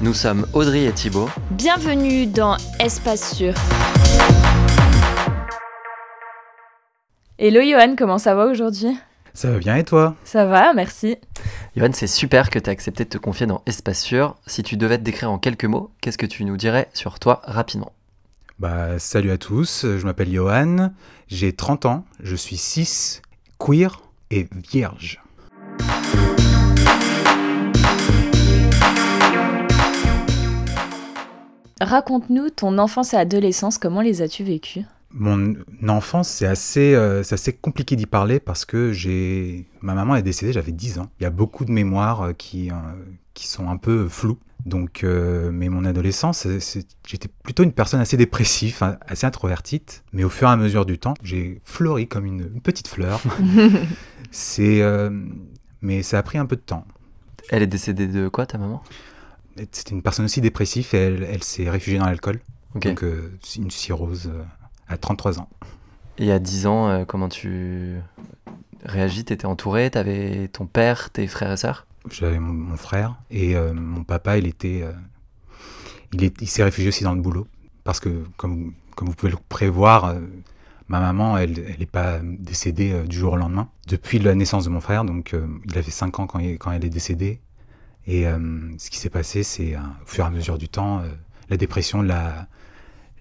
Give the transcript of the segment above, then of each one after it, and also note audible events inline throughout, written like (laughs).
Nous sommes Audrey et Thibaut. Bienvenue dans Espace Sûr. Hello Johan, comment ça va aujourd'hui? Ça va bien et toi? Ça va, merci. Johan, c'est super que tu aies accepté de te confier dans Espace Sûr. Si tu devais te décrire en quelques mots, qu'est-ce que tu nous dirais sur toi rapidement? Bah, Salut à tous, je m'appelle Johan, j'ai 30 ans, je suis 6, queer et vierge. Raconte-nous ton enfance et adolescence, comment les as-tu vécues? Mon enfance, c'est assez, euh, assez compliqué d'y parler parce que j'ai ma maman est décédée, j'avais 10 ans. Il y a beaucoup de mémoires euh, qui, euh, qui sont un peu floues. Donc, mais mon adolescence, j'étais plutôt une personne assez dépressive, hein, assez introvertie. Mais au fur et à mesure du temps, j'ai fleuri comme une, petite fleur. (laughs) c'est, mais ça a pris un peu de temps. Elle est décédée de quoi, ta maman? C'était une personne aussi dépressive et elle, elle s'est réfugiée dans l'alcool. Donc, une cirrhose à 33 ans. Et à 10 ans, euh, comment tu réagis? T'étais entouré? T'avais ton père, tes frères et sœurs? J'avais mon, frère et euh, mon papa, il était, euh, il, est, il s'est réfugié aussi dans le boulot parce que comme, comme vous pouvez le prévoir, ma maman, elle n'est pas décédée du jour au lendemain. Depuis la naissance de mon frère, donc il avait 5 ans quand, quand elle est décédée. Et ce qui s'est passé, c'est au fur et à mesure du temps, la dépression l'a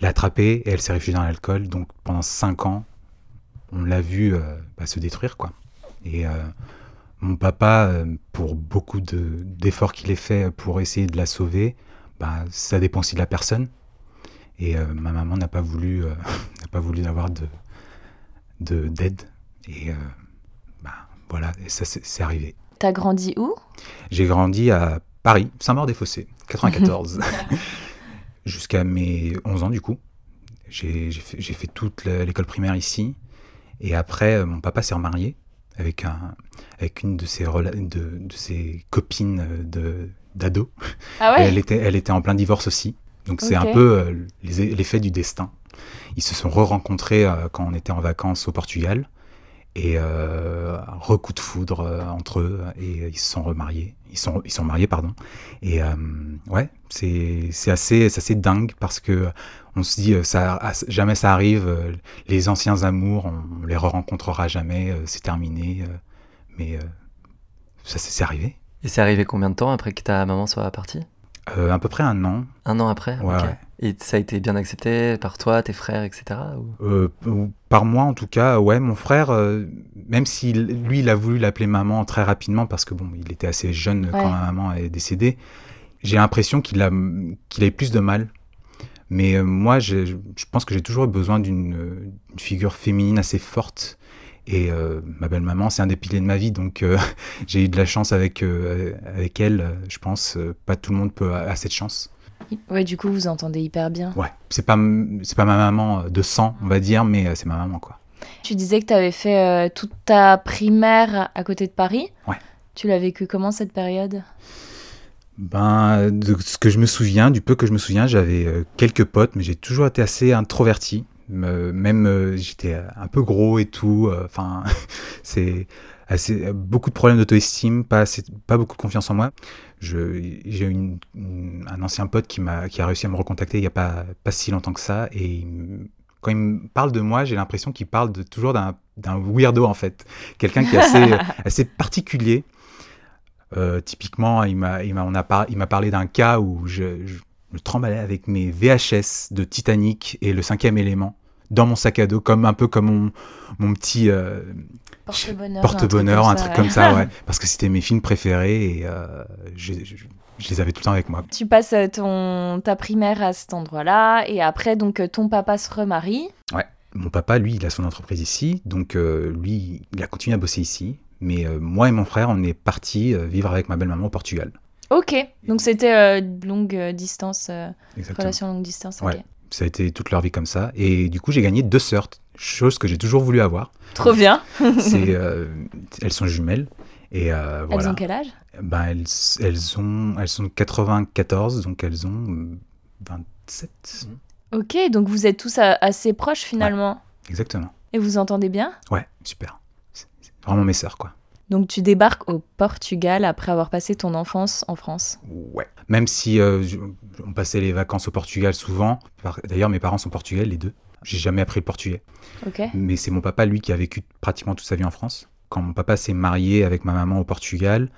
attrapée et elle s'est réfugiée dans l'alcool. Donc pendant cinq ans, on l'a vu euh, bah, se détruire. quoi. Et euh, mon papa, euh, pour beaucoup d'efforts qu'il ait fait pour essayer de la sauver, bah, ça dépend aussi de la personne. Et ma maman n'a pas voulu, (laughs) n'a pas voulu avoir de d'aide. et bah, voilà, ça c'est arrivé. T'as grandi où? J'ai grandi à Paris, Saint-Maur-des-Fossés, (laughs) 94. jusqu'à mes 11 ans du coup. J'ai fait, fait, toute l'école primaire ici. Et après, euh, mon papa s'est remarié avec, un, avec une de ses, de, de ses copines euh, d'ado. Ah ouais? Elle, était, elle était en plein divorce aussi. Donc c'est un peu euh, l'effet du destin. Ils se sont re-rencontrés quand on était en vacances au Portugal et euh, recoup de foudre euh, entre eux et ils se sont remariés. Ils sont ils sont mariés pardon. Et euh, ouais c'est assez c'est assez dingue parce que on se dit ça jamais ça arrive les anciens amours on, les re rencontrera jamais c'est terminé mais ça c'est arrivé. Et c'est arrivé combien de temps après que ta maman soit partie? Euh, à peu près un an. Un an après Et ça a été bien accepté par toi, tes frères, etc. Euh, par moi, en tout cas, ouais. Mon frère, euh, même si lui, il a voulu l'appeler maman très rapidement parce que bon, il était assez jeune quand ma maman est décédée. J'ai l'impression qu'il a, qu'il a eu plus de mal. Mais moi, je, je pense que j'ai toujours eu besoin d'une figure féminine assez forte et euh, ma belle-maman, c'est un des piliers de ma vie, donc euh, (laughs) j'ai eu de la chance avec, euh, avec elle. Je pense pas tout le monde peut a, cette chance. Ouais, du coup, vous entendez hyper bien. Ouais, c'est pas, c'est pas ma maman de sang, on va dire, mais c'est ma maman, quoi. Tu disais que tu avais fait toute ta primaire à côté de Paris. Ouais. Tu l'as vécu comment cette période? Ben, de ce que je me souviens, du peu que je me souviens, j'avais quelques potes, mais j'ai toujours été assez introverti même euh, j'étais un peu gros et tout. Euh, enfin, (laughs) c'est assez beaucoup de problèmes d'auto-estime, pas pas beaucoup de confiance en moi. J'ai eu un ancien pote qui m'a qui a réussi à me recontacter il y a pas pas si longtemps que ça et quand il me parle de moi, j'ai l'impression qu'il parle de, toujours d'un weirdo en fait, quelqu'un qui est assez (laughs) assez particulier. Euh, typiquement, il m'a il m'a il m'a parlé d'un cas où je, je me tremballais avec mes VHS de Titanic et le cinquième élément dans mon sac à dos, comme un peu comme mon, mon petit euh, porte-bonheur, un, truc comme ça, ouais, (laughs) parce que c'était mes films préférés et euh, je, les avais tout le temps avec moi. Tu passes euh, ton, ta primaire à cet endroit-là et après, donc, ton papa se remarie. Ouais, mon papa, lui, il a son entreprise ici, donc lui, il a continué à bosser ici, mais moi et mon frère, on est partis vivre avec ma belle-maman au Portugal. Ok, donc c'était euh, longue euh, distance, euh, relation longue distance. ok. Ouais. Ça a été toute leur vie comme ça. Et du coup, j'ai gagné deux sœurs, chose que j'ai toujours voulu avoir. Trop bien. (laughs) (laughs) Euh, elles sont jumelles. Et euh, Elles voilà. ont quel âge? Ben, elles, elles, ont, elles sont de 94, donc elles ont euh, 27. Ok, donc vous êtes tous a- assez proches finalement. Exactement. Et vous entendez bien? Ouais, super. C'est vraiment mes sœurs, quoi. Donc tu débarques au Portugal après avoir passé ton enfance en France. Ouais. Même si euh, on passait les vacances au Portugal souvent. D'ailleurs, mes parents sont portugais, les deux. J'ai jamais appris le portugais. Ok. Mais c'est mon papa, lui, qui a vécu pratiquement toute sa vie en France. Quand mon papa s'est marié avec ma maman au Portugal,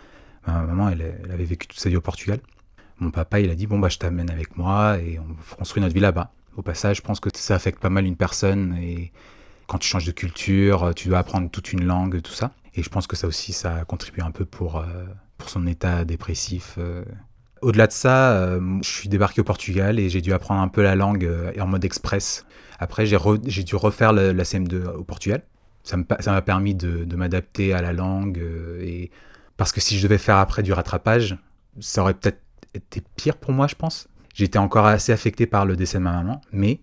ma maman, elle, elle avait vécu toute sa vie au Portugal. Mon papa, il a dit Bon, bah, je t'amène avec moi et on construit notre vie là-bas. Au passage, je pense que ça affecte pas mal une personne. Et quand tu changes de culture, tu dois apprendre toute une langue, tout ça. Et je pense que ça aussi, ça a contribué un peu pour, euh, pour son état dépressif. euh. Au-delà de ça, euh, je suis débarqué au Portugal et j'ai dû apprendre un peu la langue en mode express. Après, j'ai dû refaire la, la CM2 au Portugal. Ça m'a permis de, de m'adapter à la langue. et... Parce que si je devais faire après du rattrapage, ça aurait peut-être été pire pour moi, je pense. J'étais encore assez affecté par le décès de ma maman, mais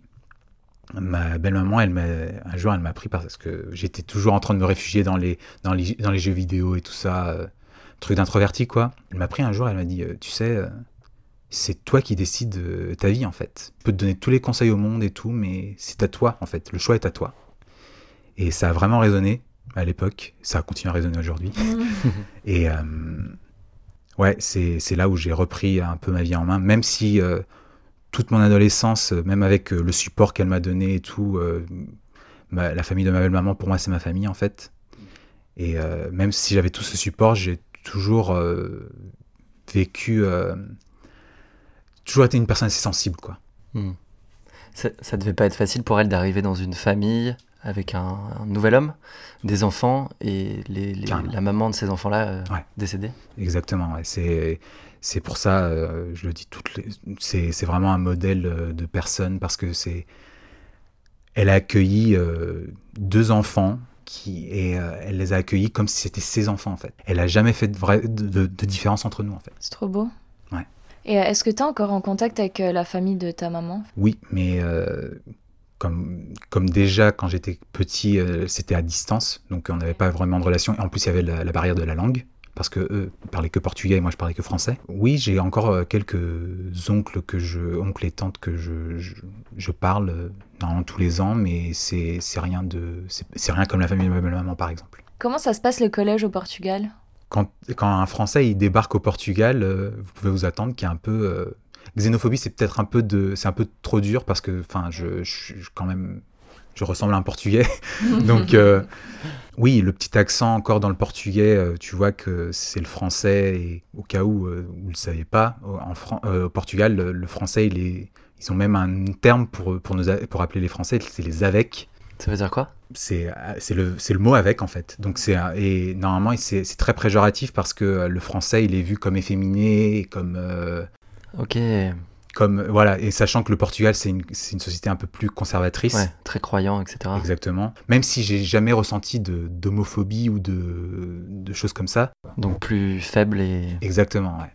ma belle-maman, elle m'a, un jour, elle m'a pris parce que j'étais toujours en train de me réfugier dans les, dans les, dans les jeux vidéo et tout ça, euh, truc d'introverti, quoi. Elle m'a pris un jour, elle m'a dit, euh, tu sais, euh, c'est toi qui décides de ta vie, en fait. Je peux te donner tous les conseils au monde et tout, mais c'est à toi, en fait. Le choix est à toi. Et ça a vraiment résonné à l'époque. Ça a continué à résonner aujourd'hui. (laughs) Et euh, ouais, c'est c'est là où j'ai repris un peu ma vie en main, même si euh, toute mon adolescence, euh, même avec euh, le support qu'elle m'a donné et tout, euh, la famille de ma belle-maman, pour moi, c'est ma famille en fait. Et même si j'avais tout ce support, j'ai toujours vécu, toujours été une personne assez sensible, quoi. Hmm. Ça, ça devait pas être facile pour elle d'arriver dans une famille avec un, un nouvel homme, des enfants et les, les- Carrément. la maman de ces enfants-là euh, Ouais. décédée. Exactement, ouais. c'est c'est pour ça, euh, je le dis, toutes les- c'est c'est vraiment un modèle euh, de personne parce que c'est, elle a accueilli euh, deux enfants qui et euh, elle les a accueillis comme si c'était ses enfants en fait. Elle a jamais fait de, vrai, de, de- de différence entre nous en fait. C'est trop beau. Ouais. Et est-ce que tu es encore en contact avec la famille de ta maman? Oui, mais euh, comme comme déjà quand j'étais petit, euh, c'était à distance, donc on n'avait pas vraiment de relation. Et en plus, il y avait la, la barrière de la langue. Parce que eux parlaient que portugais et moi je parlais que français. Oui, j'ai encore euh, quelques oncles que je, oncles et tantes que je, je, je parle euh, normalement tous les ans, mais c'est rien de, c'est rien comme la famille de ma belle-maman par exemple. Comment ça se passe le collège au Portugal? Quand, quand un Français il débarque au Portugal, euh, vous pouvez vous attendre qu'il y a un peu euh, xénophobie, c'est peut-être un peu de, c'est un peu trop dur parce que, enfin, je, je, je- quand même, je ressemble à un Portugais, (laughs) donc euh, oui, le petit accent encore dans le portugais, euh, tu vois que c'est le français et au cas où euh, vous le savez pas, au- en Fran- euh, au Portugal, le, le français il est, ils ont même un terme pour pour nous pour appeler les Français, c'est les avec. Ça veut dire quoi? C'est le, le mot avec en fait. Donc c'est et normalement c'est très péjoratif parce que le français il est vu comme efféminé, comme euh, Ok, comme voilà et sachant que le Portugal c'est une, société un peu plus conservatrice. ouais, très croyant, etc. Exactement. Même si j'ai jamais ressenti de d'homophobie ou de, de choses comme ça. Donc plus faible et... Exactement, ouais.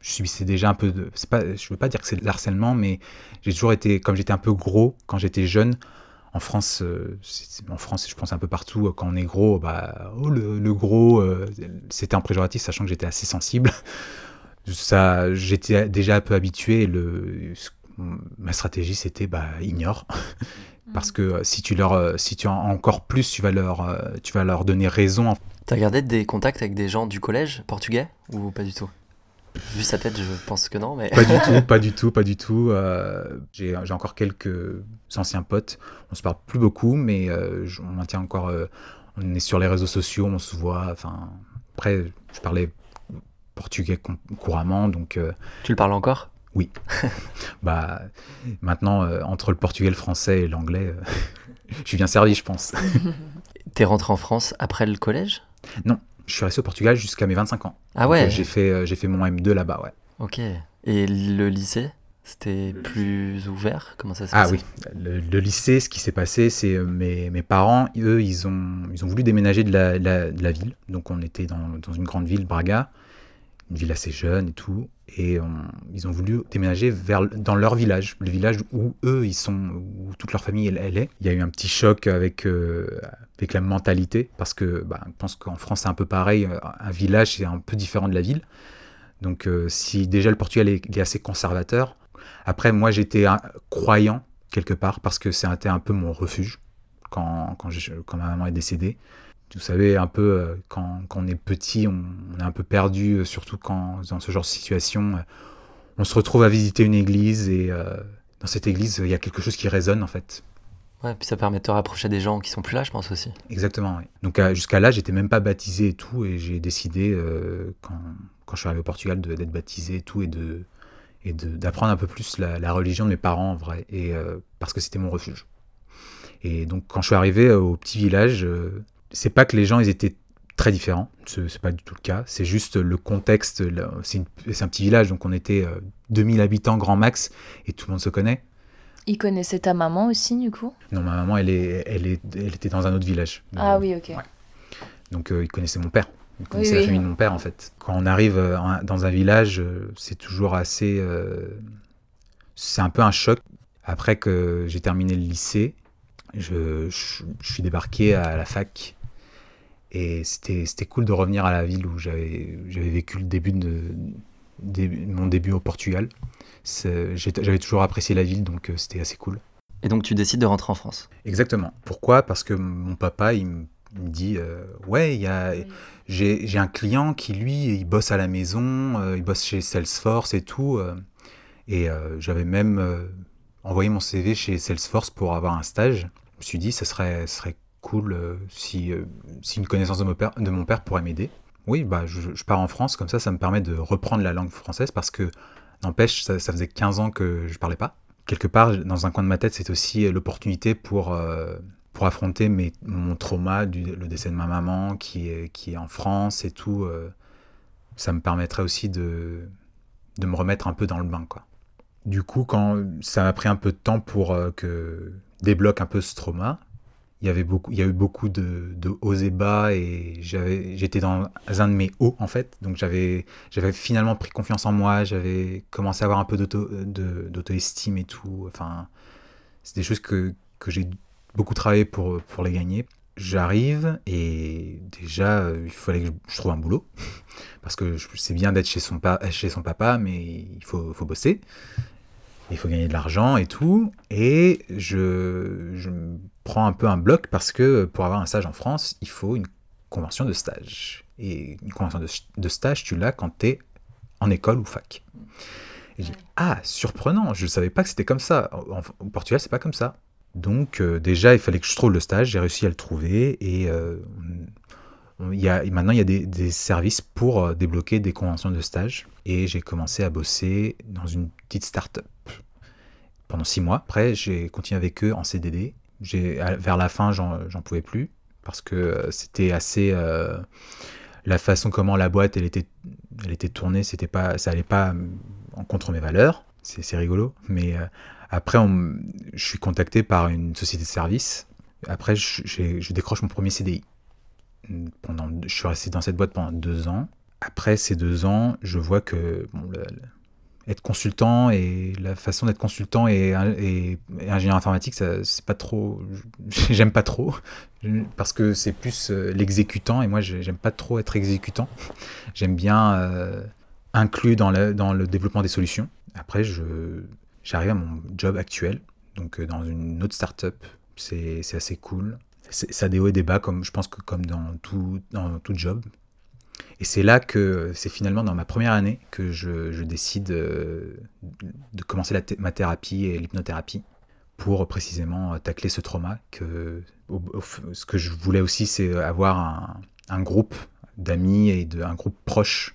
Je subissais déjà un peu de. Pas, je veux pas dire que c'est de l'harcèlement, mais j'ai toujours été. Comme j'étais un peu gros quand j'étais jeune, en France, euh, en France, je pense un peu partout, euh, quand on est gros, bah, oh, le, le gros, euh, c'était un préjoratif, sachant que j'étais assez sensible. Ça, j'étais déjà un peu habitué. et Le, ma stratégie, c'était bah, ignore. Parce que euh, si tu leur, euh, si tu en encore plus, tu vas leur, euh, tu vas leur donner raison. T'as gardé des contacts avec des gens du collège portugais ou pas du tout? Vu sa tête, je pense que non, mais... Pas du tout, (laughs) pas du tout, pas du tout. Euh, j'ai j'ai encore quelques anciens potes. On se parle plus beaucoup, mais euh, on maintient encore. euh, on est sur les réseaux sociaux, on se voit. Enfin, après, je parlais portugais couramment, donc euh, Tu le parles encore? (laughs) Bah maintenant euh, entre le portugais, le français et l'anglais, euh, (laughs) je suis bien servi, je pense. (laughs) T'es rentré en France après le collège? Je suis resté au Portugal jusqu'à mes 25 ans. Ah ouais J'ai fait, euh, j'ai fait mon M2 là-bas, ouais. Ok. Et le lycée C'était plus ouvert? Comment ça se Ah passait oui, le, le lycée, ce qui s'est passé, c'est mes, mes parents, eux, ils ont, ils ont voulu déménager de la, la- de la ville. Donc on était dans, dans une grande ville, Braga. Une ville assez jeune et tout. Et ils ont voulu déménager vers, dans leur village, le village où eux, ils sont, où toute leur famille, elle, est. Il y a eu un petit choc avec, euh, avec la mentalité, parce que bah, je pense qu'en France, c'est un peu pareil. Un village, c'est un peu différent de la ville. Donc, euh, si déjà le Portugal est, est assez conservateur, après, moi, j'étais croyant quelque part, parce que c'était un peu mon refuge quand, quand, quand ma maman est décédée. Vous savez, un peu, euh, quand, quand on est petit, on, est un peu perdu, euh, surtout quand dans ce genre de situation, euh, on se retrouve à visiter une église et dans cette église, il y a quelque chose qui résonne en fait. Ouais, puis ça permet de te rapprocher des gens qui sont plus là, je pense aussi. Exactement, oui. Donc jusqu'à là, j'étais même pas baptisé et tout, et j'ai décidé, quand, quand, je suis arrivé au Portugal, d'être baptisé et tout, et de et d'apprendre un peu plus la, religion de mes parents en vrai, et parce que c'était mon refuge. Et donc quand je suis arrivé au petit village, c'est pas que les gens ils étaient très différents, c'est pas du tout le cas, c'est juste le contexte, c'est un petit village, donc on était 2000 euh, habitants grand max, et tout le monde se connaît. Ils connaissaient ta maman aussi, du coup? Non, ma maman, elle, est, elle, est, elle était dans un autre village. Ah oui, ok. Donc euh, ils connaissaient mon père, ils connaissaient la famille de mon père, en fait. Quand on arrive euh, dans un village, c'est toujours assez... c'est un peu un choc. Après que j'ai terminé le lycée, je, je, suis débarqué à la fac et c'était cool de revenir à la ville où j'avais vécu le début de, mon début au Portugal. J'avais toujours apprécié la ville, donc euh, c'était assez cool. Et donc tu décides de rentrer en France? Exactement. Pourquoi? Parce que mon papa, il me, dit euh, Ouais, j'ai un client qui, lui, il bosse à la maison, euh, il bosse chez Salesforce et tout. et j'avais même envoyé mon CV chez Salesforce pour avoir un stage. Je me suis dit, ça serait, ça serait cool euh, si, euh, si une connaissance de mon père, pourrait m'aider. Oui, bah, je, pars en France, comme ça, ça me permet de reprendre la langue française parce que, n'empêche, ça, faisait 15 ans que je parlais pas. Quelque part, dans un coin de ma tête, c'est aussi l'opportunité pour, euh, pour affronter mes, mon trauma, du, le décès de ma maman qui est, qui est en France et tout. ça me permettrait aussi de, de me remettre un peu dans le bain, quoi. Du coup, quand ça m'a pris un peu de temps pour que débloque un peu ce trauma, il y avait beaucoup, il y a eu beaucoup de, de hauts et bas et j'avais, j'étais dans un de mes hauts en fait. Donc j'avais, j'avais finalement pris confiance en moi, j'avais commencé à avoir un peu d'auto, d'auto-estime et tout. Enfin, c'est des choses que, que j'ai beaucoup travaillé pour, pour les gagner. J'arrive et déjà euh, il fallait que je, trouve un boulot (laughs) parce que c'est bien d'être chez son, chez son papa, mais il faut, faut bosser il faut gagner de l'argent et tout. Et je, je prends un peu un bloc parce que pour avoir un stage en France, il faut une convention de stage. Et une convention de, stage, tu l'as quand tu es en école ou fac. Et j'ai ah, surprenant, je ne savais pas que c'était comme ça. Au Portugal, c'est pas comme ça. Donc euh, déjà, il fallait que je trouve le stage, j'ai réussi à le trouver. Et euh, il y a, maintenant, il y a des, des services pour euh, débloquer des conventions de stage. Et j'ai commencé à bosser dans une petite start-up pendant six mois. Après, j'ai continué avec eux en CDD. Vers la fin, j'en pouvais plus parce que euh, c'était assez. Euh, la façon comment la boîte elle était, elle était tournée, c'était pas, ça allait pas en contre mes valeurs. C'est rigolo. Mais euh, après, on, je suis contacté par une société de service. Après, je, je décroche mon premier CDI. Pendant, je suis resté dans cette boîte pendant deux ans. Après ces deux ans, je vois que être consultant et la façon d'être consultant et, ingénieur informatique, c'est pas trop. (laughs) J'aime pas trop parce que c'est plus euh, l'exécutant et moi j'aime pas trop être exécutant. J'aime bien euh, inclus dans le, développement des solutions. Après, j'arrive à mon job actuel, donc euh, dans une autre startup. C'est assez cool. Ça a des hauts et des bas, comme je pense que comme dans tout job. Et c'est là que c'est finalement dans ma première année que je, décide euh, de commencer ma thérapie et l'hypnothérapie pour précisément tacler ce trauma. Que, ce que je voulais aussi, c'est avoir un, groupe d'amis et de, un groupe proche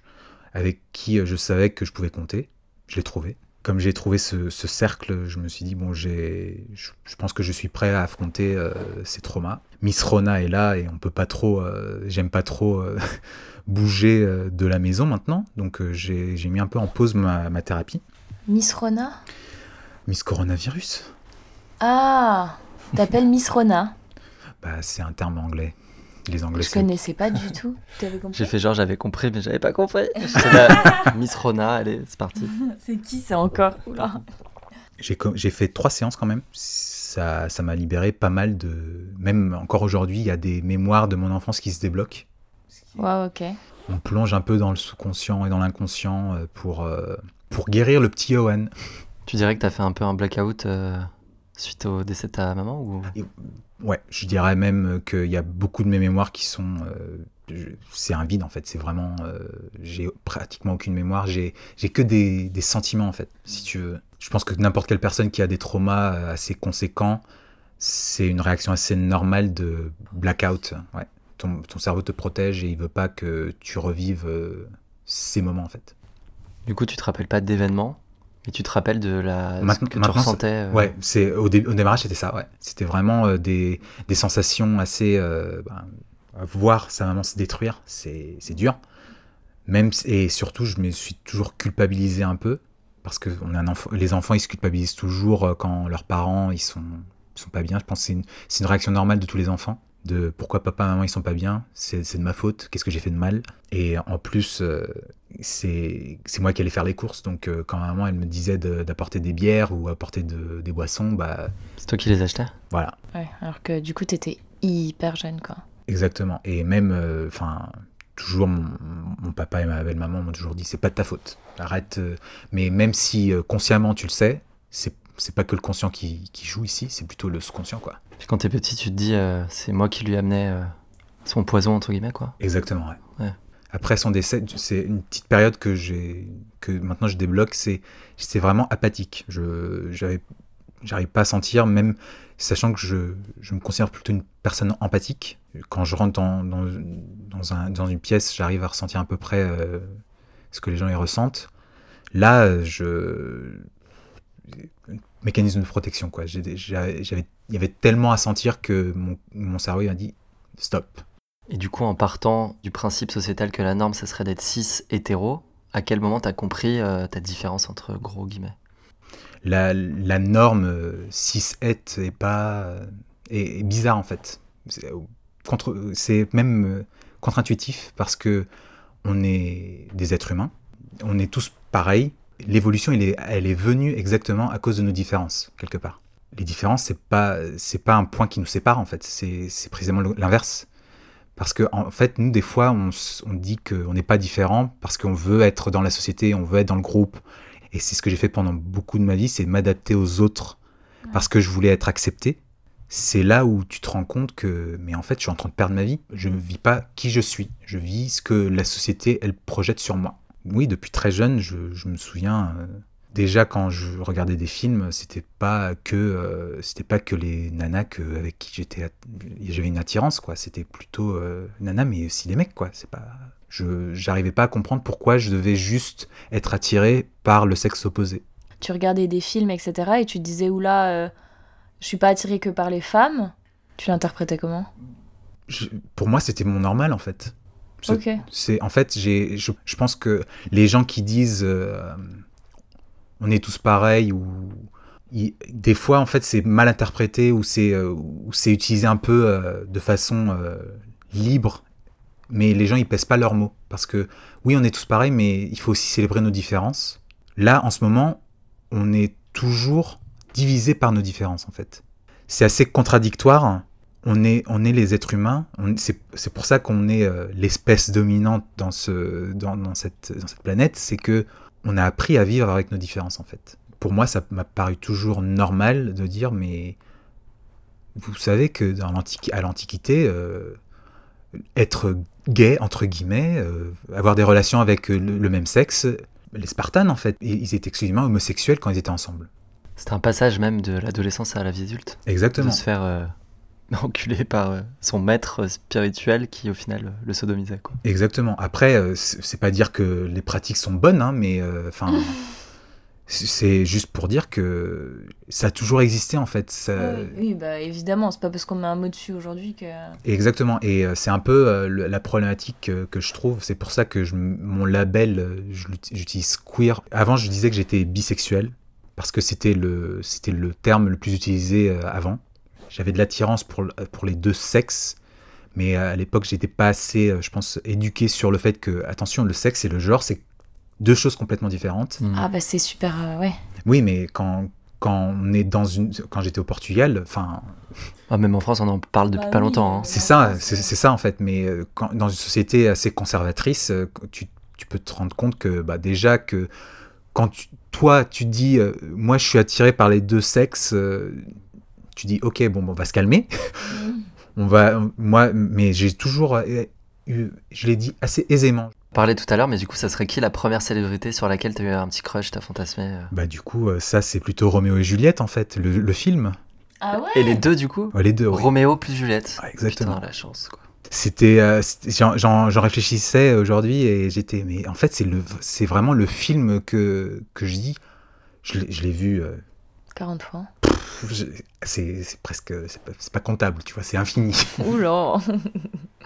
avec qui je savais que je pouvais compter. Je l'ai trouvé. Comme j'ai trouvé ce, cercle, je me suis dit, bon, j'ai, je, pense que je suis prêt à affronter euh, ces traumas. Miss Rona est là et on peut pas trop, euh, j'aime pas trop (laughs) bouger euh, de la maison maintenant. Donc j'ai mis un peu en pause ma, thérapie. Miss Rona? Miss Coronavirus. Ah T'appelles Miss Rona? Bah c'est un terme anglais. Les Anglais. Je connaissais pas du tout. Tu J'ai fait genre, j'avais compris, mais j'avais pas compris. (laughs) Là, Miss Rona, allez, c'est parti. (laughs) C'est qui ça encore. J'ai fait trois séances quand même. Ça ça m'a libéré pas mal de. Même encore aujourd'hui, il y a des mémoires de mon enfance qui se débloquent. Ouais, ok. On plonge un peu dans le sous-conscient et dans l'inconscient euh, pour, euh, pour guérir le petit Johan. Tu dirais que t'as fait un peu un blackout euh, suite au décès de ta maman ou... Ouais, je dirais même qu'il y a beaucoup de mes mémoires qui sont. euh, c'est un vide en fait. C'est vraiment. euh, j'ai pratiquement aucune mémoire. J'ai que des, des sentiments en fait, si tu veux. Je pense que n'importe quelle personne qui a des traumas euh, assez conséquents, c'est une réaction assez normale de blackout. Ouais. Ton, ton cerveau te protège et il veut pas que tu revives euh, ces moments en fait. Du coup, tu te rappelles pas d'événements, mais tu te rappelles de la... ce que tu ressentais euh, Ouais, c'est au, dé- au démarrage c'était ça. Ouais, c'était vraiment euh, des, des sensations assez. euh, ben, voir sa maman se détruire, c'est c'est dur. Même et surtout, je me suis toujours culpabilisé un peu parce que on est un enfant, les enfants ils se culpabilisent toujours quand leurs parents ils sont ils sont pas bien. Je pense que c'est une, c'est une réaction normale de tous les enfants. De pourquoi papa et maman ils sont pas bien, c'est c'est de ma faute, qu'est-ce que j'ai fait de mal. Et en plus, euh, c'est c'est moi qui allais faire les courses, donc euh, quand maman elle me disait de- d'apporter des bières ou apporter de- des boissons, bah C'est toi qui les achetais? voilà, Ouais, alors que du coup, t'étais hyper jeune, quoi. exactement. Et même, euh, enfin, toujours mon, mon papa et ma belle-maman m'ont toujours dit c'est pas de ta faute, arrête. euh. mais même si euh, consciemment tu le sais, c'est c'est pas que le conscient qui, qui joue ici, c'est plutôt le sous-conscient quoi. Puis quand t'es petit, tu te dis, euh, c'est moi qui lui amenais euh, son poison, entre guillemets, quoi. Exactement, ouais. Ouais. Après son décès, c'est une petite période que j'ai, que maintenant je débloque, c'est, c'est vraiment apathique. Je, j'avais, j'arrive pas à sentir, même sachant que je, je me considère plutôt une personne empathique. Quand je rentre dans, dans, dans, un, dans une pièce, j'arrive à ressentir à peu près euh, ce que les gens y ressentent. Là, euh, mécanisme de protection, quoi. J'ai- J'avais, j'avais- il y avait tellement à sentir que mon, mon cerveau il a dit stop. Et du coup, en partant du principe sociétal que la norme, ça serait d'être cis hétéro, à quel moment t'as compris euh, ta différence entre gros guillemets? La, la norme euh, cis-het est pas euh, est, est bizarre en fait. C'est contre, c'est même contre-intuitif parce que on est des êtres humains, on est tous pareils. L'évolution, elle est, elle est venue exactement à cause de nos différences quelque part. Les différences, c'est pas c'est pas un point qui nous sépare en fait. C'est c'est précisément l'inverse. Parce que en fait, nous des fois, on dit qu'on n'est pas différent parce qu'on veut être dans la société, on veut être dans le groupe, et c'est ce que j'ai fait pendant beaucoup de ma vie, c'est m'adapter aux autres parce que je voulais être accepté. C'est là où tu te rends compte que, mais en fait, je suis en train de perdre ma vie. Je ne vis pas qui je suis. Je vis ce que la société, elle projette sur moi. Oui, depuis très jeune, je, je me souviens. euh, déjà, quand je regardais des films, c'était pas que, euh, c'était pas que les nanas que- avec qui j'étais, j'avais une attirance, quoi. C'était plutôt euh, nanas, mais aussi des mecs, quoi. C'est pas, je, j'arrivais pas à comprendre pourquoi je devais juste être attiré par le sexe opposé. Tu regardais des films, etc. et tu te disais, oula, je suis pas attirée que par les femmes. Tu l'interprétais comment? Je- pour moi, c'était mon normal en fait. C'est- en fait, j'ai, je, je pense que les gens qui disent euh, on est tous pareils ou des fois en fait c'est mal interprété ou c'est euh, ou c'est utilisé un peu euh, de façon libre, mais les gens ils pèsent pas leurs mots parce que oui on est tous pareils, mais il faut aussi célébrer nos différences. Là en ce moment, on est toujours divisé par nos différences en fait. C'est assez contradictoire on est, on est les êtres humains, c'est c'est pour ça qu'on est euh, l'espèce dominante dans, ce, dans, dans cette, dans cette planète, c'est que on a appris à vivre avec nos différences en fait. Pour moi, ça m'a paru toujours normal de dire, mais vous savez que dans à l'Antiquité, euh, être gay, entre guillemets, euh, avoir des relations avec le, le même sexe, les Spartans en fait, ils ils étaient exclusivement homosexuels quand ils étaient ensemble. C'était un passage même de l'adolescence à la vie adulte, Exactement. de se faire enculer par euh, son maître spirituel qui au final le sodomisait. Quoi. Exactement. Après, euh, c'est pas dire que les pratiques sont bonnes, hein, mais euh, enfin, (laughs) c'est- c'est juste pour dire que ça a toujours existé en fait. Ça- oui, oui, bah évidemment, c'est pas parce qu'on met un mot dessus aujourd'hui que. Exactement. Et euh, c'est un peu euh, le- la problématique que, que je trouve. C'est pour ça que je, mon label, j'utilise queer. Avant, je disais que j'étais bisexuel parce que c'était le, c'était le terme le plus utilisé euh, avant. J'avais de l'attirance pour, le- pour les deux sexes, Mais à l'époque, j'étais pas assez, euh, je pense, éduqué sur le fait que, attention, le sexe et le genre, c'est deux choses complètement différentes. Mm. Ah bah c'est super, euh, ouais. Oui, mais quand, quand on est dans une. Quand j'étais au Portugal, enfin, Ah, même en France, on en parle depuis Bah pas oui, longtemps. hein. c'est ça, c'est ça en fait. Mais euh, quand, dans une société assez conservatrice, euh, tu, tu peux te rendre compte que bah, déjà que quand tu- toi tu dis euh, moi je suis attiré par les deux sexes, euh, tu dis ok bon, bon, on va se calmer, (laughs) on va moi mais j'ai toujours euh, eu, je l'ai dit assez aisément. On parlait tout à l'heure, mais du coup, ça serait qui la première célébrité sur laquelle tu as eu un petit crush, t'as fantasmé euh? Bah du coup euh, ça c'est plutôt Roméo et Juliette en fait le, le film. Ah ouais? Et les deux, du coup? Ouais, les deux. oui. Roméo plus Juliette. Ouais, exactement. Putain, la chance, quoi. C'était, euh, j'en- réfléchissais aujourd'hui et j'étais, mais en fait c'est le, c'est vraiment le film que que je dis, je l'ai je l'ai vu, euh, 40 fois. C'est presque, c'est pas, comptable, tu vois, c'est infini. (laughs) Oula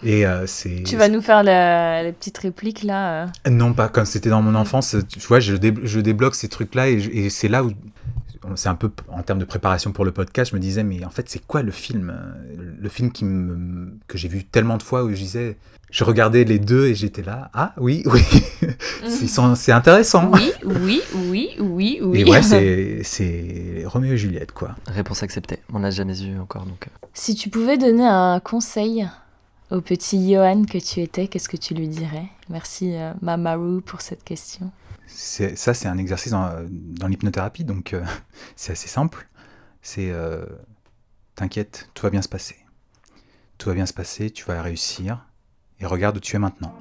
Et euh, c'est. Tu vas nous faire la, la petite réplique là euh. Non, pas comme c'était dans mon enfance. Tu vois, je, dé- je débloque ces trucs-là et, je- et c'est là où c'est un peu en termes de préparation pour le podcast. Je me disais, mais en fait, c'est quoi le film euh, Le film qui me, que j'ai vu tellement de fois où je disais, je regardais les deux et j'étais là. Ah oui, oui, (laughs) C'est- sont- c'est intéressant. Oui, oui, oui, oui, oui. Et ouais, c'est (laughs) c'est Roméo et Juliette, quoi. Réponse acceptée. On l'a jamais vu encore, donc. euh, Si tu pouvais donner un conseil au petit Johan que tu étais, qu'est-ce que tu lui dirais? Merci euh, Mamaru pour cette question. Ça, c'est un exercice dans, dans l'hypnothérapie, donc euh, (laughs) c'est assez simple. C'est euh, t'inquiète, tout va bien se passer. Tout va bien se passer, tu vas réussir, et regarde où tu es maintenant.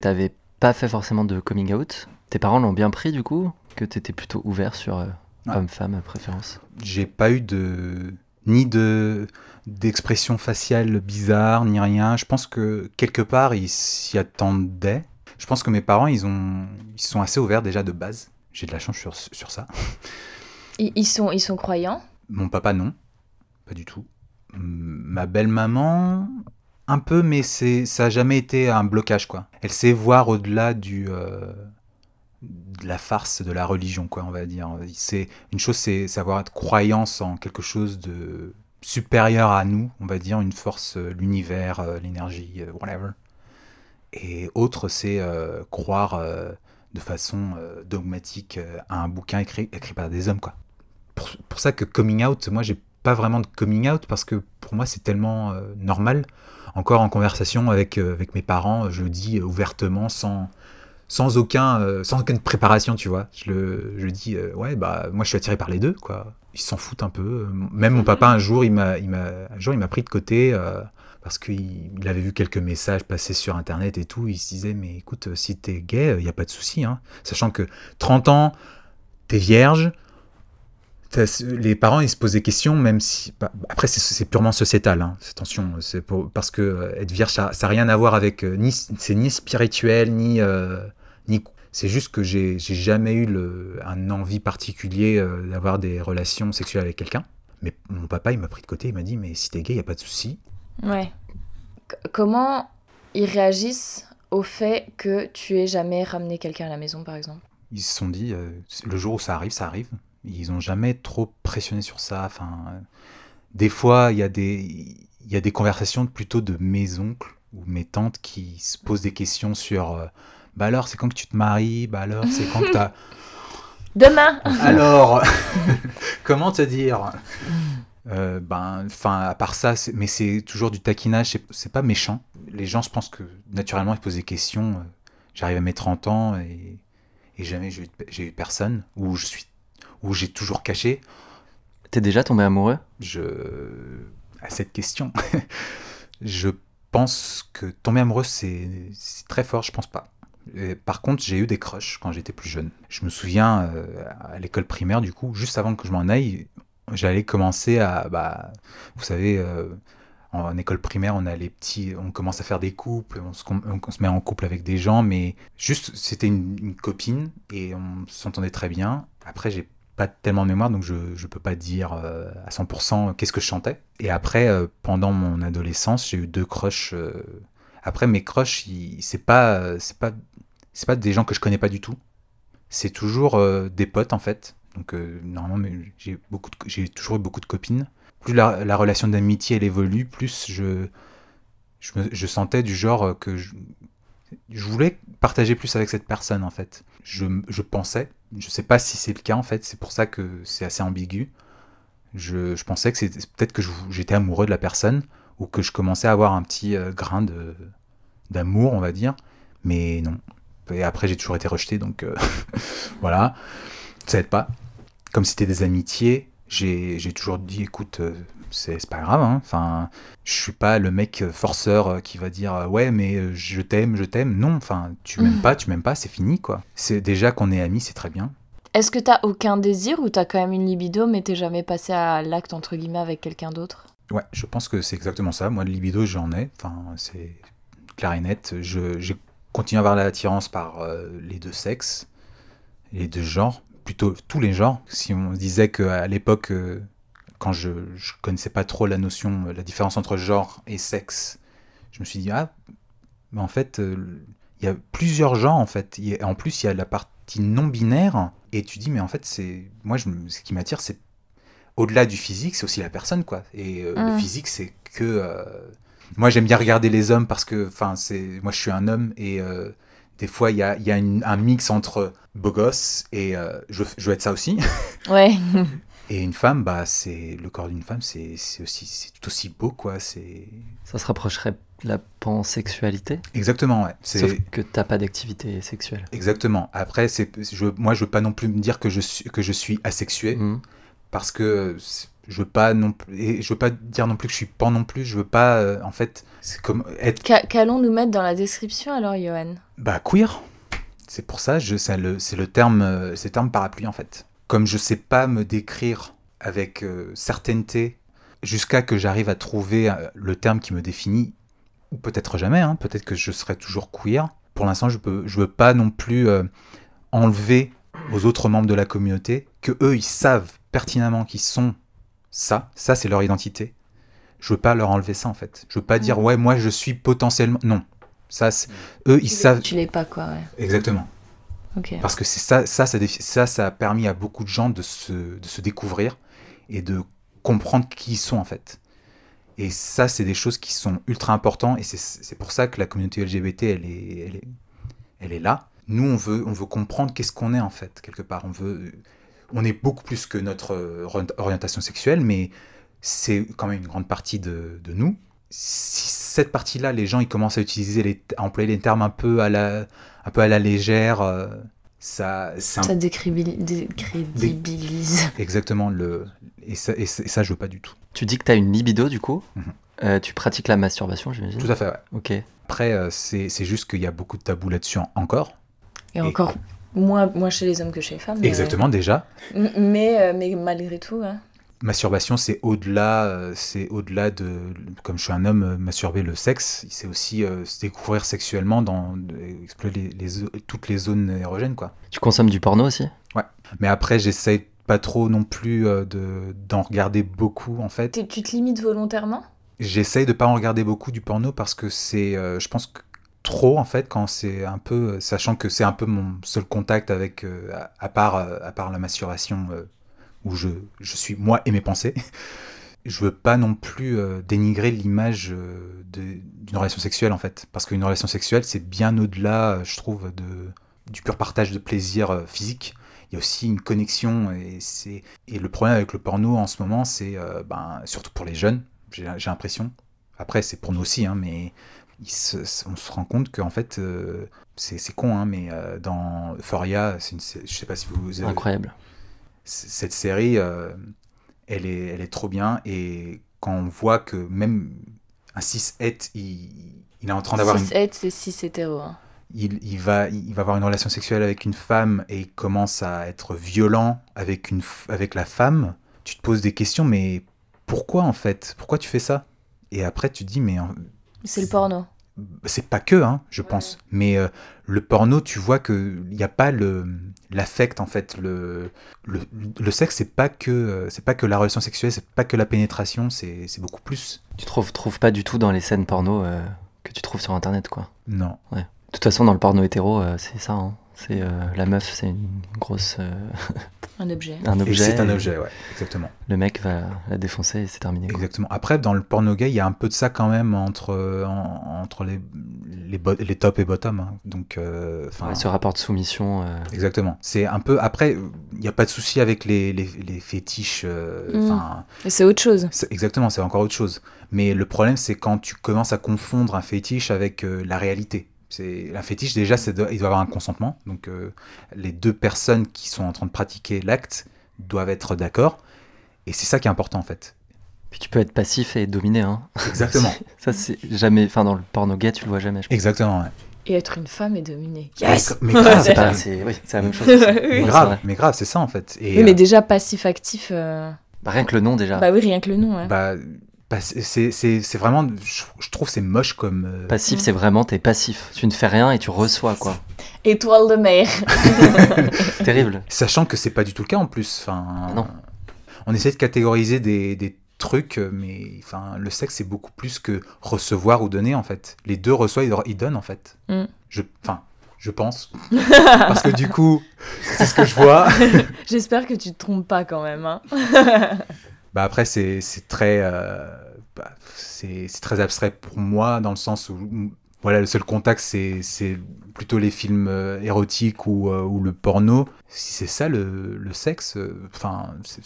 T'avais pas fait forcément de coming out. Tes parents l'ont bien pris, du coup Que t'étais plutôt ouvert sur euh, Ouais. homme-femme à préférence? J'ai pas eu de ni de d'expression faciale bizarre ni rien. Je pense que quelque part ils s'y attendaient. Je pense que mes parents ils ont ils sont assez ouverts déjà de base. J'ai de la chance sur, sur ça. Ils, sont, ils sont croyants? Mon papa, non. Pas du tout. Ma belle-maman, un peu, mais c'est, ça n'a jamais été un blocage, quoi. Elle sait voir au-delà du, euh, de la farce de la religion, quoi, on va dire. C'est, une chose, c'est savoir être croyance en quelque chose de supérieur à nous, on va dire, une force, euh, l'univers, euh, l'énergie, euh, whatever. Et autre, c'est croire de façon dogmatique à un bouquin écrit, écrit par des hommes, quoi pour, ça que coming out, moi j'ai pas vraiment de coming out parce que pour moi c'est tellement normal. Encore en conversation avec, avec mes parents, je dis ouvertement sans, sans, aucun, euh, sans aucune préparation, tu vois. Je, le, je dis, euh, ouais, bah moi je suis attiré par les deux, quoi. Ils s'en foutent un peu. Même mon papa un jour il m'a il m'a un jour il m'a pris de côté euh, parce qu'il il avait vu quelques messages passer sur internet et tout. Il se disait mais écoute si t'es gay il y a pas de souci, hein. sachant que 30 ans t'es vierge, les parents ils se posent des questions même si bah, après c'est- purement sociétal hein, attention c'est parce que être vierge ça n'a rien à voir avec ni c'est ni spirituel ni ni c'est juste que j'ai jamais eu le, un envie particulier euh, d'avoir des relations sexuelles avec quelqu'un. Mais mon papa il m'a pris de côté il m'a dit mais si t'es gay y a pas de souci. Ouais. C- comment ils réagissent au fait que tu aies jamais ramené quelqu'un à la maison, par exemple? Ils se sont dit euh, le jour où ça arrive ça arrive. Ils ont jamais trop pressionné sur ça. Enfin euh, des fois il y a des il y a des conversations plutôt de mes oncles ou mes tantes qui se posent des questions sur euh, bah alors c'est quand que tu te maries? Bah alors c'est quand que t'as (laughs) Demain. Alors (laughs) comment te dire? Euh, ben enfin à part ça mais c'est toujours du taquinage c'est- pas méchant. Les gens je pense que naturellement ils posent des questions euh, j'arrive à mes 30 ans et, et jamais j'ai eu, personne ou je suis ou j'ai toujours caché. T'es déjà tombé amoureux? Je à cette question (laughs) je pense que tomber amoureux c'est très fort je pense pas Par contre j'ai eu des crushs quand j'étais plus jeune je me souviens euh, à l'école primaire du coup juste avant que je m'en aille j'allais commencer à bah vous savez euh, en, école primaire on a les petits on commence à faire des couples on se, met en couple avec des gens mais juste c'était une, copine et on s'entendait très bien après j'ai pas tellement de mémoire, donc je ne peux pas dire euh, à 100% qu'est-ce que je chantais. Et après, euh, pendant mon adolescence, j'ai eu deux crushs. Après, mes crushs, c'est pas, c'est pas, c'est pas des gens que je connais pas du tout. c'est toujours euh, des potes en fait. Donc euh, normalement, j'ai beaucoup, j'ai toujours eu beaucoup de copines. Plus la, la relation d'amitié elle évolue, plus je, je, sentais du genre euh, que je, je voulais partager plus avec cette personne en fait. Je, je pensais, je sais pas si c'est le cas en fait. C'est pour ça que c'est assez ambigu. Je, je pensais que c'était peut-être que j'étais amoureux de la personne ou que je commençais à avoir un petit grain d'amour, on va dire. Mais non. Et après, j'ai toujours été rejeté, donc euh, (laughs) voilà. Ça aide pas. Comme c'était des amitiés, j'ai toujours dit, écoute, euh, c'est pas grave. hein. Enfin, je suis pas le mec forceur euh, qui va dire, ouais, mais je t'aime, je t'aime. Non, enfin, tu m'aimes Mhm. pas, tu m'aimes pas, c'est fini, quoi. C'est déjà qu'on est amis, c'est très bien. Est-ce que t'as aucun désir ou t'as quand même une libido mais t'es jamais passé à l'acte entre guillemets avec quelqu'un d'autre? Ouais, je pense que c'est exactement ça. Moi, le libido, j'en ai. Enfin, c'est clair et net. Je, j'ai continué à avoir l'attirance par euh, les deux sexes, les deux genres, plutôt tous les genres. Si on disait qu'à l'époque, euh, quand je, je connaissais pas trop la notion, euh, la différence entre genre et sexe, je me suis dit, ah, mais en fait, il y a plusieurs genres, en fait. A- en plus, il y a la partie non binaire. Et tu dis, mais en fait, c'est moi, je, ce qui m'attire, c'est au-delà du physique, c'est aussi la personne, quoi. Et euh, le Mm. physique, c'est que. euh, Moi, j'aime bien regarder les hommes parce que, enfin, c'est. Moi, je suis un homme et euh, des fois, il y a, il y a une- un mix entre beau gosse et euh, je, je veux être ça aussi. (laughs) Ouais. (laughs) Et une femme, bah, c'est le corps d'une femme, c'est aussi, c'est tout aussi beau, quoi. C'est Ça se rapprocherait de la pansexualité, exactement, ouais. C'est sauf que t'as pas d'activité sexuelle. exactement. Après, c'est, je, moi, je veux pas non plus me dire que je suis que je suis asexué. Mhm. parce que je veux pas non plus et je veux pas dire non plus que je suis pan non plus je veux pas euh, en fait c'est comme être Qu'a- Qu'allons-nous mettre dans la description alors, Johan? Bah queer. C'est pour ça je c'est le c'est le terme euh, c'est terme parapluie en fait. Comme je sais pas me décrire avec euh, certaineté jusqu'à que j'arrive à trouver euh, le terme qui me définit ou peut-être jamais hein, peut-être que je serai toujours queer. Pour l'instant je peux je veux pas non plus euh, enlever aux autres membres de la communauté que eux ils savent pertinemment qu'ils sont ça ça c'est leur identité. Je veux pas leur enlever ça en fait. Je veux pas dire Mhm. ouais moi je suis potentiellement non. Ça eux ils savent Tu l'es pas quoi, ouais. exactement. Parce que c'est ça ça ça, ça ça a permis à beaucoup de gens de se, de se découvrir et de comprendre qui ils sont en fait. Et ça c'est des choses qui sont ultra importantes et c'est c'est pour ça que la communauté LGBT elle est elle est, elle est là. Nous on veut on veut comprendre qu'est-ce qu'on est en fait quelque part. On veut on est beaucoup plus que notre euh, ori- orientation sexuelle mais c'est quand même une grande partie de, de nous si cette partie-là, les gens ils commencent à utiliser les, à employer les termes un peu à la, un peu à la légère, euh, ça, Ça décribili- décrédibilise. (laughs) exactement le, et ça, et ça, et ça, je veux pas du tout. Tu dis que t'as une libido du coup. Mhm. Euh, tu pratiques la masturbation, j'imagine. Tout à fait. Ouais. Ok. Après, euh, c'est, c'est juste qu'il y a beaucoup de tabous là-dessus en- encore. Et encore moins, moins chez les hommes que chez les femmes. mais- Exactement, déjà. M- Mais, euh, mais malgré tout, hein. Masturbation, c'est au-delà, euh, c'est au-delà de, comme je suis un homme, euh, masturber le sexe, c'est aussi euh, se découvrir sexuellement, dans, explorer les, toutes les zones érogènes, quoi. Tu consommes du porno aussi? Mais après, j'essaye pas trop non plus euh, de, d'en regarder beaucoup, en fait. Tu- tu te limites volontairement? J'essaye de pas en regarder beaucoup du porno parce que c'est, euh, je pense que trop en fait quand c'est un peu, sachant que c'est un peu mon seul contact avec, euh, à, part, euh, à part la masturbation euh, où je, je suis moi et mes pensées. (laughs) Je veux pas non plus dénigrer l'image d'une relation sexuelle en fait, parce qu'une relation sexuelle c'est bien au-delà, je trouve, de, du pur partage de plaisir physique. Il y a aussi une connexion et c'est et le problème avec le porno en ce moment c'est ben surtout pour les jeunes j'ai l'impression. Après, c'est pour nous aussi, hein, mais il se- on se rend compte qu'en fait, euh, c'est c'est con, hein, mais euh, dans Euphoria, c'est une je sais pas si vous avez Incroyable. cette série, euh, elle, est, elle est trop bien, et quand on voit que même un 6-8, il, il est en train d'avoir une, 6 c'est 6 hétéros. hein. il, il va, il va avoir une relation sexuelle avec une femme et il commence à être violent avec, une, f- avec la femme, tu te poses des questions, mais pourquoi en fait? Pourquoi tu fais ça? Et après tu te dis, mais en- C'est le porno. c'est pas que, hein, je pense, mais euh, le porno, tu vois que il n'y a pas le l'affect en fait, le, le, le sexe, c'est pas que euh, c'est pas que la relation sexuelle, c'est pas que la pénétration, c'est c'est beaucoup plus. Tu trouves, trouves pas du tout dans les scènes porno euh, que tu trouves sur internet quoi? Non. De toute façon, dans le porno hétéro, euh, c'est ça. hein. C'est euh, la meuf, c'est une grosse euh, (laughs) Un objet. un Et objet. c'est un et objet, ouais, exactement. Le mec va la défoncer et c'est terminé. quoi. Exactement. Après, dans le porno gay, il y a un peu de ça quand même entre, euh, en- entre les, les, bo- les top et bottom. hein. Donc, euh, Ouais, ce rapport de soumission. euh, exactement. C'est un peu. Après, il n'y a pas de souci avec les, les, les fétiches. euh, Mm. Et c'est autre chose. c'est- exactement, c'est encore autre chose. Mais le problème, c'est quand tu commences à confondre un fétiche avec euh, la réalité. C'est un fétiche déjà, c'est de- il doit avoir un consentement. Donc, euh, les deux personnes qui sont en train de pratiquer l'acte doivent être d'accord. Et c'est ça qui est important en fait. Puis tu peux être passif et dominer. Hein. Exactement. (laughs) Ça, c'est jamais. Enfin, dans le porno gay, tu le vois jamais. Je pense. Exactement. ouais. Et être une femme et dominer. Mais Yes mais (laughs) grave, C'est pas- c'est oui, c'est la même chose. Oui, mais grave, mais grave, c'est ça en fait. Et, Oui, mais euh, déjà passif-actif. euh, Bah, rien que le nom déjà. Bah oui, rien que le nom. ouais. bah, c'est- vraiment, je, je trouve c'est moche comme. euh, Passif, Mm. c'est vraiment t'es passif. Tu ne fais rien et tu reçois quoi. (laughs) Étoile de mer. (laughs) C'est terrible. Sachant que c'est pas du tout le cas en plus. Enfin, non. On essaie de catégoriser des, des trucs, mais enfin, le sexe c'est beaucoup plus que recevoir ou donner en fait. Les deux reçoivent, ils, ils donnent en fait. Mm. Je, enfin, je pense. (laughs) Parce que du coup, c'est ce que je vois. J'espère que tu te trompes pas quand même. Hein. Bah après, c'est c'est très, euh, bah, c'est c'est très abstrait pour moi dans le sens où, voilà, le seul contact, c'est c'est plutôt les films euh, érotiques ou, euh, ou le porno. Si c'est ça le, le sexe, euh, enfin, c'est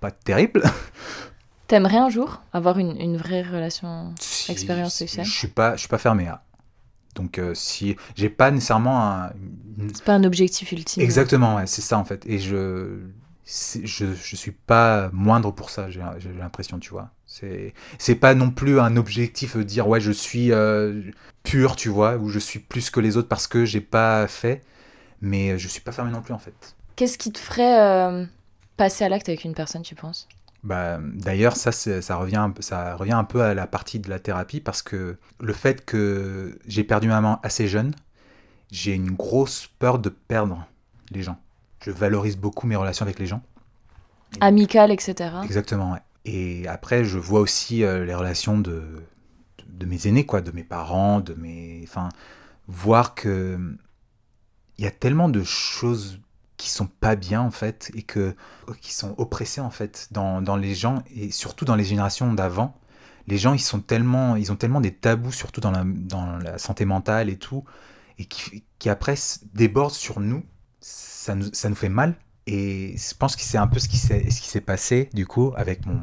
pas terrible. (laughs) T'aimerais un jour avoir une, une vraie relation Si- Expérience sexuelle? Je suis pas, je suis pas fermé à. Donc euh, si j'ai pas nécessairement un, une- C'est pas un objectif ultime. Exactement, ouais, c'est ça en fait. Et je, je, je suis pas moindre pour ça, j'ai l'impression, tu vois. C'est, pas non plus un objectif de dire ouais, je suis euh, pur, tu vois, ou je suis plus que les autres parce que j'ai pas fait, mais je suis pas fermé non plus en fait. Qu'est-ce qui te ferait euh, passer à l'acte avec une personne, tu penses? Bah, d'ailleurs, ça, ça, revient, un peu- ça revient un peu à la partie de la thérapie parce que le fait que j'ai perdu ma maman assez jeune, j'ai une grosse peur de perdre les gens. Je valorise beaucoup mes relations avec les gens. Amical, etc. Exactement, ouais. Et après, je vois aussi euh, les relations de, de mes aînés, quoi, de mes parents, de mes. Enfin, voir que il y a tellement de choses qui sont pas bien, en fait, et que qui sont oppressées, en fait, dans, dans les gens, et surtout dans les générations d'avant. Les gens, ils sont tellement, ils ont tellement des tabous, surtout dans la, dans la santé mentale et tout, et qui, qui après débordent sur nous. Ça nous, ça nous fait mal. Et je pense que c'est un peu ce qui s'est passé, du coup, avec mon,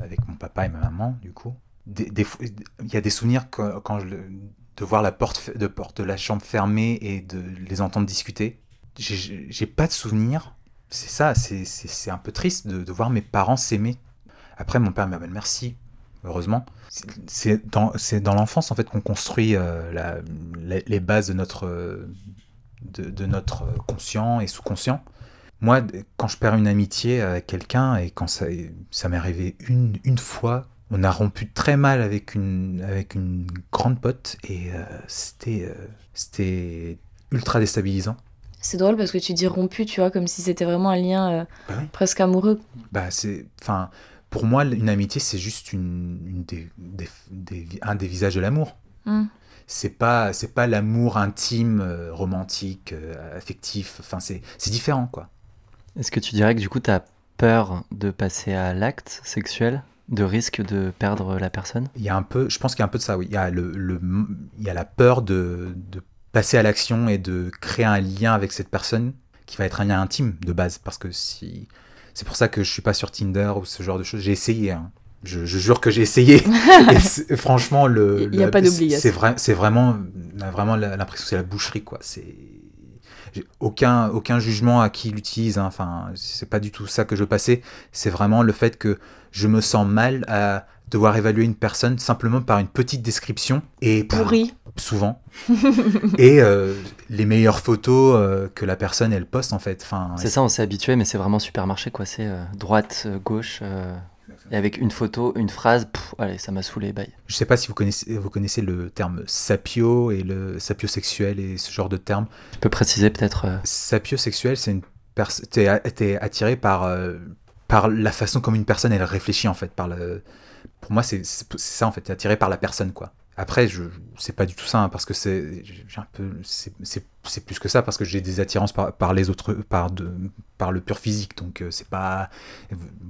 avec mon papa et ma maman, du coup. Il y a des souvenirs que- quand de voir la porte, de porte de la chambre fermée et de les entendre discuter. J'ai- pas de souvenirs. C'est ça, c'est- un peu triste de, de voir mes parents s'aimer. Après, mon père me dit merci, heureusement. C'est- dans, dans l'enfance, en fait, qu'on construit euh, la- les bases de notre, de, de notre conscient et sous-conscient. Moi, quand je perds une amitié avec quelqu'un, et quand ça, ça m'est arrivé une, une fois, on a rompu très mal avec une, avec une grande pote, et euh, c'était euh, c'était ultra déstabilisant. C'est drôle parce que tu dis rompu, tu vois, comme si c'était vraiment un lien euh, Bah oui. presque amoureux. Bah, c'est, enfin, pour moi, une amitié, c'est juste une, une des, des- des- un des visages de l'amour. Hmm. C'est pas, c'est pas l'amour intime, euh, romantique, euh, affectif. Enfin, c'est, c'est différent, quoi. Est-ce que tu dirais que du coup, tu as peur de passer à l'acte sexuel, de risque de perdre la personne? Il y a un peu, je pense qu'il y a un peu de ça, oui. Il y a, le, le- il y a la peur de, de passer à l'action et de créer un lien avec cette personne qui va être un lien intime de base. Parce que si. C'est pour ça que je suis pas sur Tinder ou ce genre de choses. J'ai essayé, hein. Je, je jure que j'ai essayé. (laughs) et franchement, le. Il y a pas d'obligation. C'est vrai, c'est vraiment. On a vraiment l'impression que c'est la boucherie, quoi. C'est. j'ai Aucun, aucun jugement à qui l'utilise, hein. enfin, c'est pas du tout ça que je veux passer. C'est vraiment le fait que je me sens mal à devoir évaluer une personne simplement par une petite description et par- Pourri. souvent (laughs) et euh, les meilleures photos euh, que la personne elle poste en fait enfin C'est ça, on s'est habitué, mais c'est vraiment supermarché, quoi. C'est euh, droite, gauche, euh, et avec une photo, une phrase, pff, allez, ça m'a saoulé, bye. je sais pas si vous connaissez vous connaissez le terme sapio et le sapiosexuel et ce genre de terme Tu peux préciser peut-être euh, sapiosexuel c'est une personne t'es attiré par euh, par la façon comme une personne elle réfléchit en fait par le pour moi c'est ça en fait t'es attiré par la personne quoi Après, je c'est pas du tout ça, hein, parce que c'est un peu c'est- c'est plus que ça, parce que j'ai des attirances par, par les autres, par de par le pur physique. Donc euh, c'est pas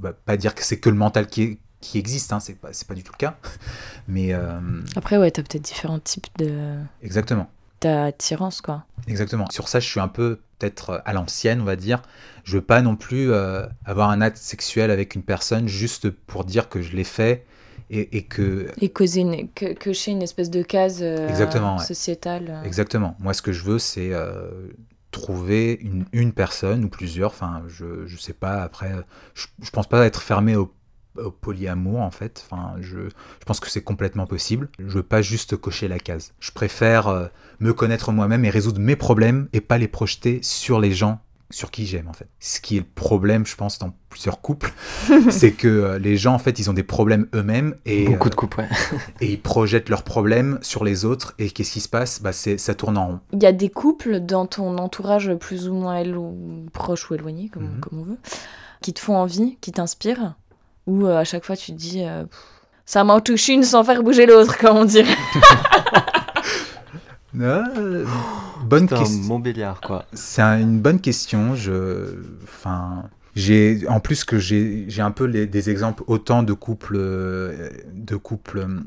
va pas dire que c'est que le mental qui est- qui existe, hein, c'est pas c'est pas du tout le cas. (laughs) Mais euh, Après, ouais, t'as peut-être différents types de exactement. d'attirance, quoi. Exactement. Sur ça, je suis un peu peut-être à l'ancienne, on va dire. Je veux pas non plus euh, avoir un acte sexuel avec une personne juste pour dire que je l'ai fait et, et que Et causer une, que, cocher une espèce de case euh, Exactement, sociétale. euh. exactement. Moi, ce que je veux, c'est euh, trouver une, une personne ou plusieurs. Enfin, je je sais pas. Après, je, je pense pas être fermé au au polyamour en fait. Enfin, je, je pense que c'est complètement possible. Je veux pas juste cocher la case. Je préfère euh, me connaître moi-même et résoudre mes problèmes et pas les projeter sur les gens sur qui j'aime en fait. Ce qui est le problème, je pense, dans plusieurs couples, (laughs) c'est que euh, les gens en fait, ils ont des problèmes eux-mêmes et, Beaucoup euh, de couples, ouais. (laughs) et ils projettent leurs problèmes sur les autres. Et qu'est-ce qui se passe? Bah, c'est ça tourne en rond. Il y a des couples dans ton entourage plus ou moins élo- proche ou éloigné, comme, Mhm. comme on veut, qui te font envie, qui t'inspirent, ou euh, à chaque fois tu te dis euh, Pff, ça m'en touche une sans faire bouger l'autre, comme on dirait. (laughs) Euh, (gasps) bonne question. Montbéliard, quoi. C'est un- une bonne question. Je, enfin, j'ai en plus que j'ai j'ai un peu les- des exemples autant de couples euh, de couples euh,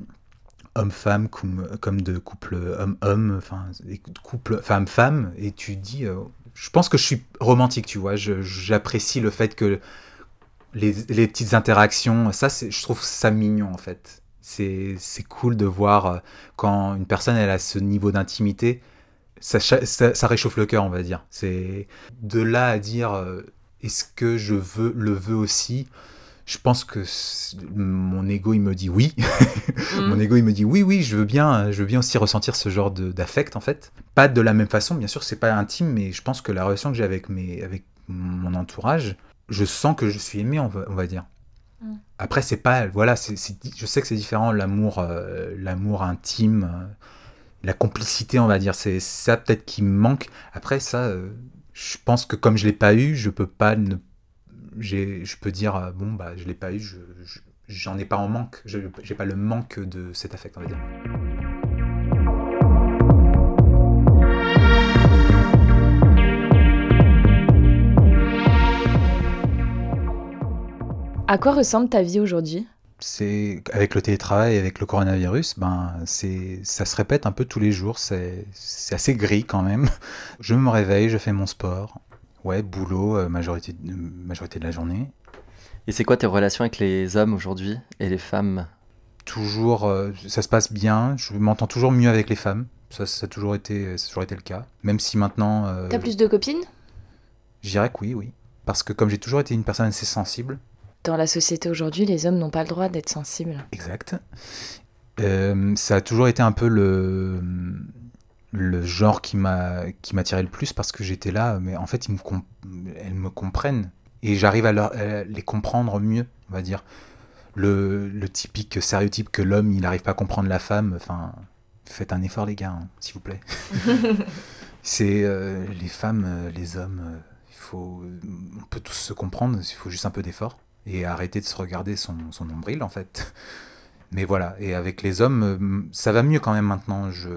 hommes-femmes comme, comme de couples hommes-hommes, enfin, des couples femmes-femmes. Et tu dis, euh, je pense que je suis romantique, tu vois. J'apprécie le fait que les, les petites interactions, ça, c'est- je trouve ça mignon en fait. C'est cool de voir euh, quand une personne elle a ce niveau d'intimité, ça, cha- ça, ça réchauffe le cœur, on va dire. C'est de là à dire euh, est-ce que je veux le veux aussi? Je pense que mon ego il me dit oui. (laughs) mon ego il me dit oui oui je veux bien je veux bien aussi ressentir ce genre de- d'affect en fait. Pas de la même façon bien sûr c'est pas intime mais je pense que la relation que j'ai avec mes avec mon entourage je sens que je suis aimé on va, on va dire. Après c'est pas voilà je sais que c'est différent l'amour euh, l'amour intime euh, la complicité on va dire c'est ça peut-être qui me manque. Après ça euh, je pense que comme je l'ai pas eu je peux pas ne je peux dire bon bah je l'ai pas eu je, je- ai pas en manque je j'ai pas le manque de cet affect on va dire. À quoi ressemble ta vie aujourd'hui? C'est avec le télétravail, avec le coronavirus, ben c'est ça se répète un peu tous les jours. C'est assez gris quand même. (laughs) Je me réveille, je fais mon sport. Ouais, boulot, euh, majorité de- majorité de la journée. Et c'est quoi tes relations avec les hommes aujourd'hui et les femmes? Toujours, euh, ça se passe bien. Je m'entends toujours mieux avec les femmes. Ça, ça a toujours été, ça a toujours été le cas. Même si maintenant, euh, T'as plus de copines? Je dirais que oui, oui. Parce que comme j'ai toujours été une personne assez sensible, Dans la société aujourd'hui, les hommes n'ont pas le droit d'être sensibles. Exact. Euh, ça a toujours été un peu le, le genre qui m'a qui m'attirait le plus parce que j'étais là, mais en fait, ils me comp- elles me comprennent et j'arrive à, à les comprendre mieux, on va dire. Le, le typique stéréotype que l'homme, il n'arrive pas à comprendre la femme, enfin, faites un effort, les gars, hein, s'il vous plaît. (laughs) C'est euh, les femmes, euh, les hommes, il faut, on peut tous se comprendre, il faut juste un peu d'effort et arrêter de se regarder son, son nombril en fait. Mais voilà, et avec les hommes, euh, ça va mieux quand même maintenant. Je,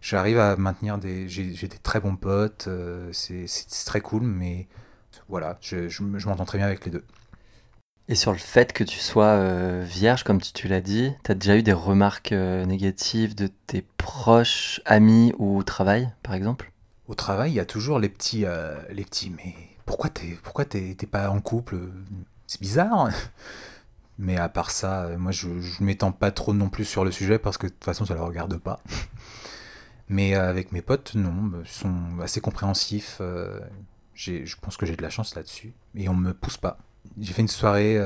j'arrive à maintenir des, j'ai, j'ai des très bons potes, euh, c'est, c'est, très cool, mais voilà, je, je, je m'entends très bien avec les deux. Et sur le fait que tu sois euh, vierge, comme tu, tu l'as dit, t'as déjà eu des remarques euh, négatives de tes proches, amis ou au travail, par exemple? Au travail, il y a toujours les petits, euh, les petits, mais pourquoi t'es, pourquoi t'es, t'es pas en couple? C'est bizarre. (laughs) Mais à part ça, euh, moi je, je m'étends pas trop non plus sur le sujet parce que de toute façon ça le regarde pas. (laughs) Mais euh, avec mes potes, non, bah, ils sont assez compréhensifs. euh, je pense que j'ai de la chance là-dessus. Et on me pousse pas. J'ai fait une soirée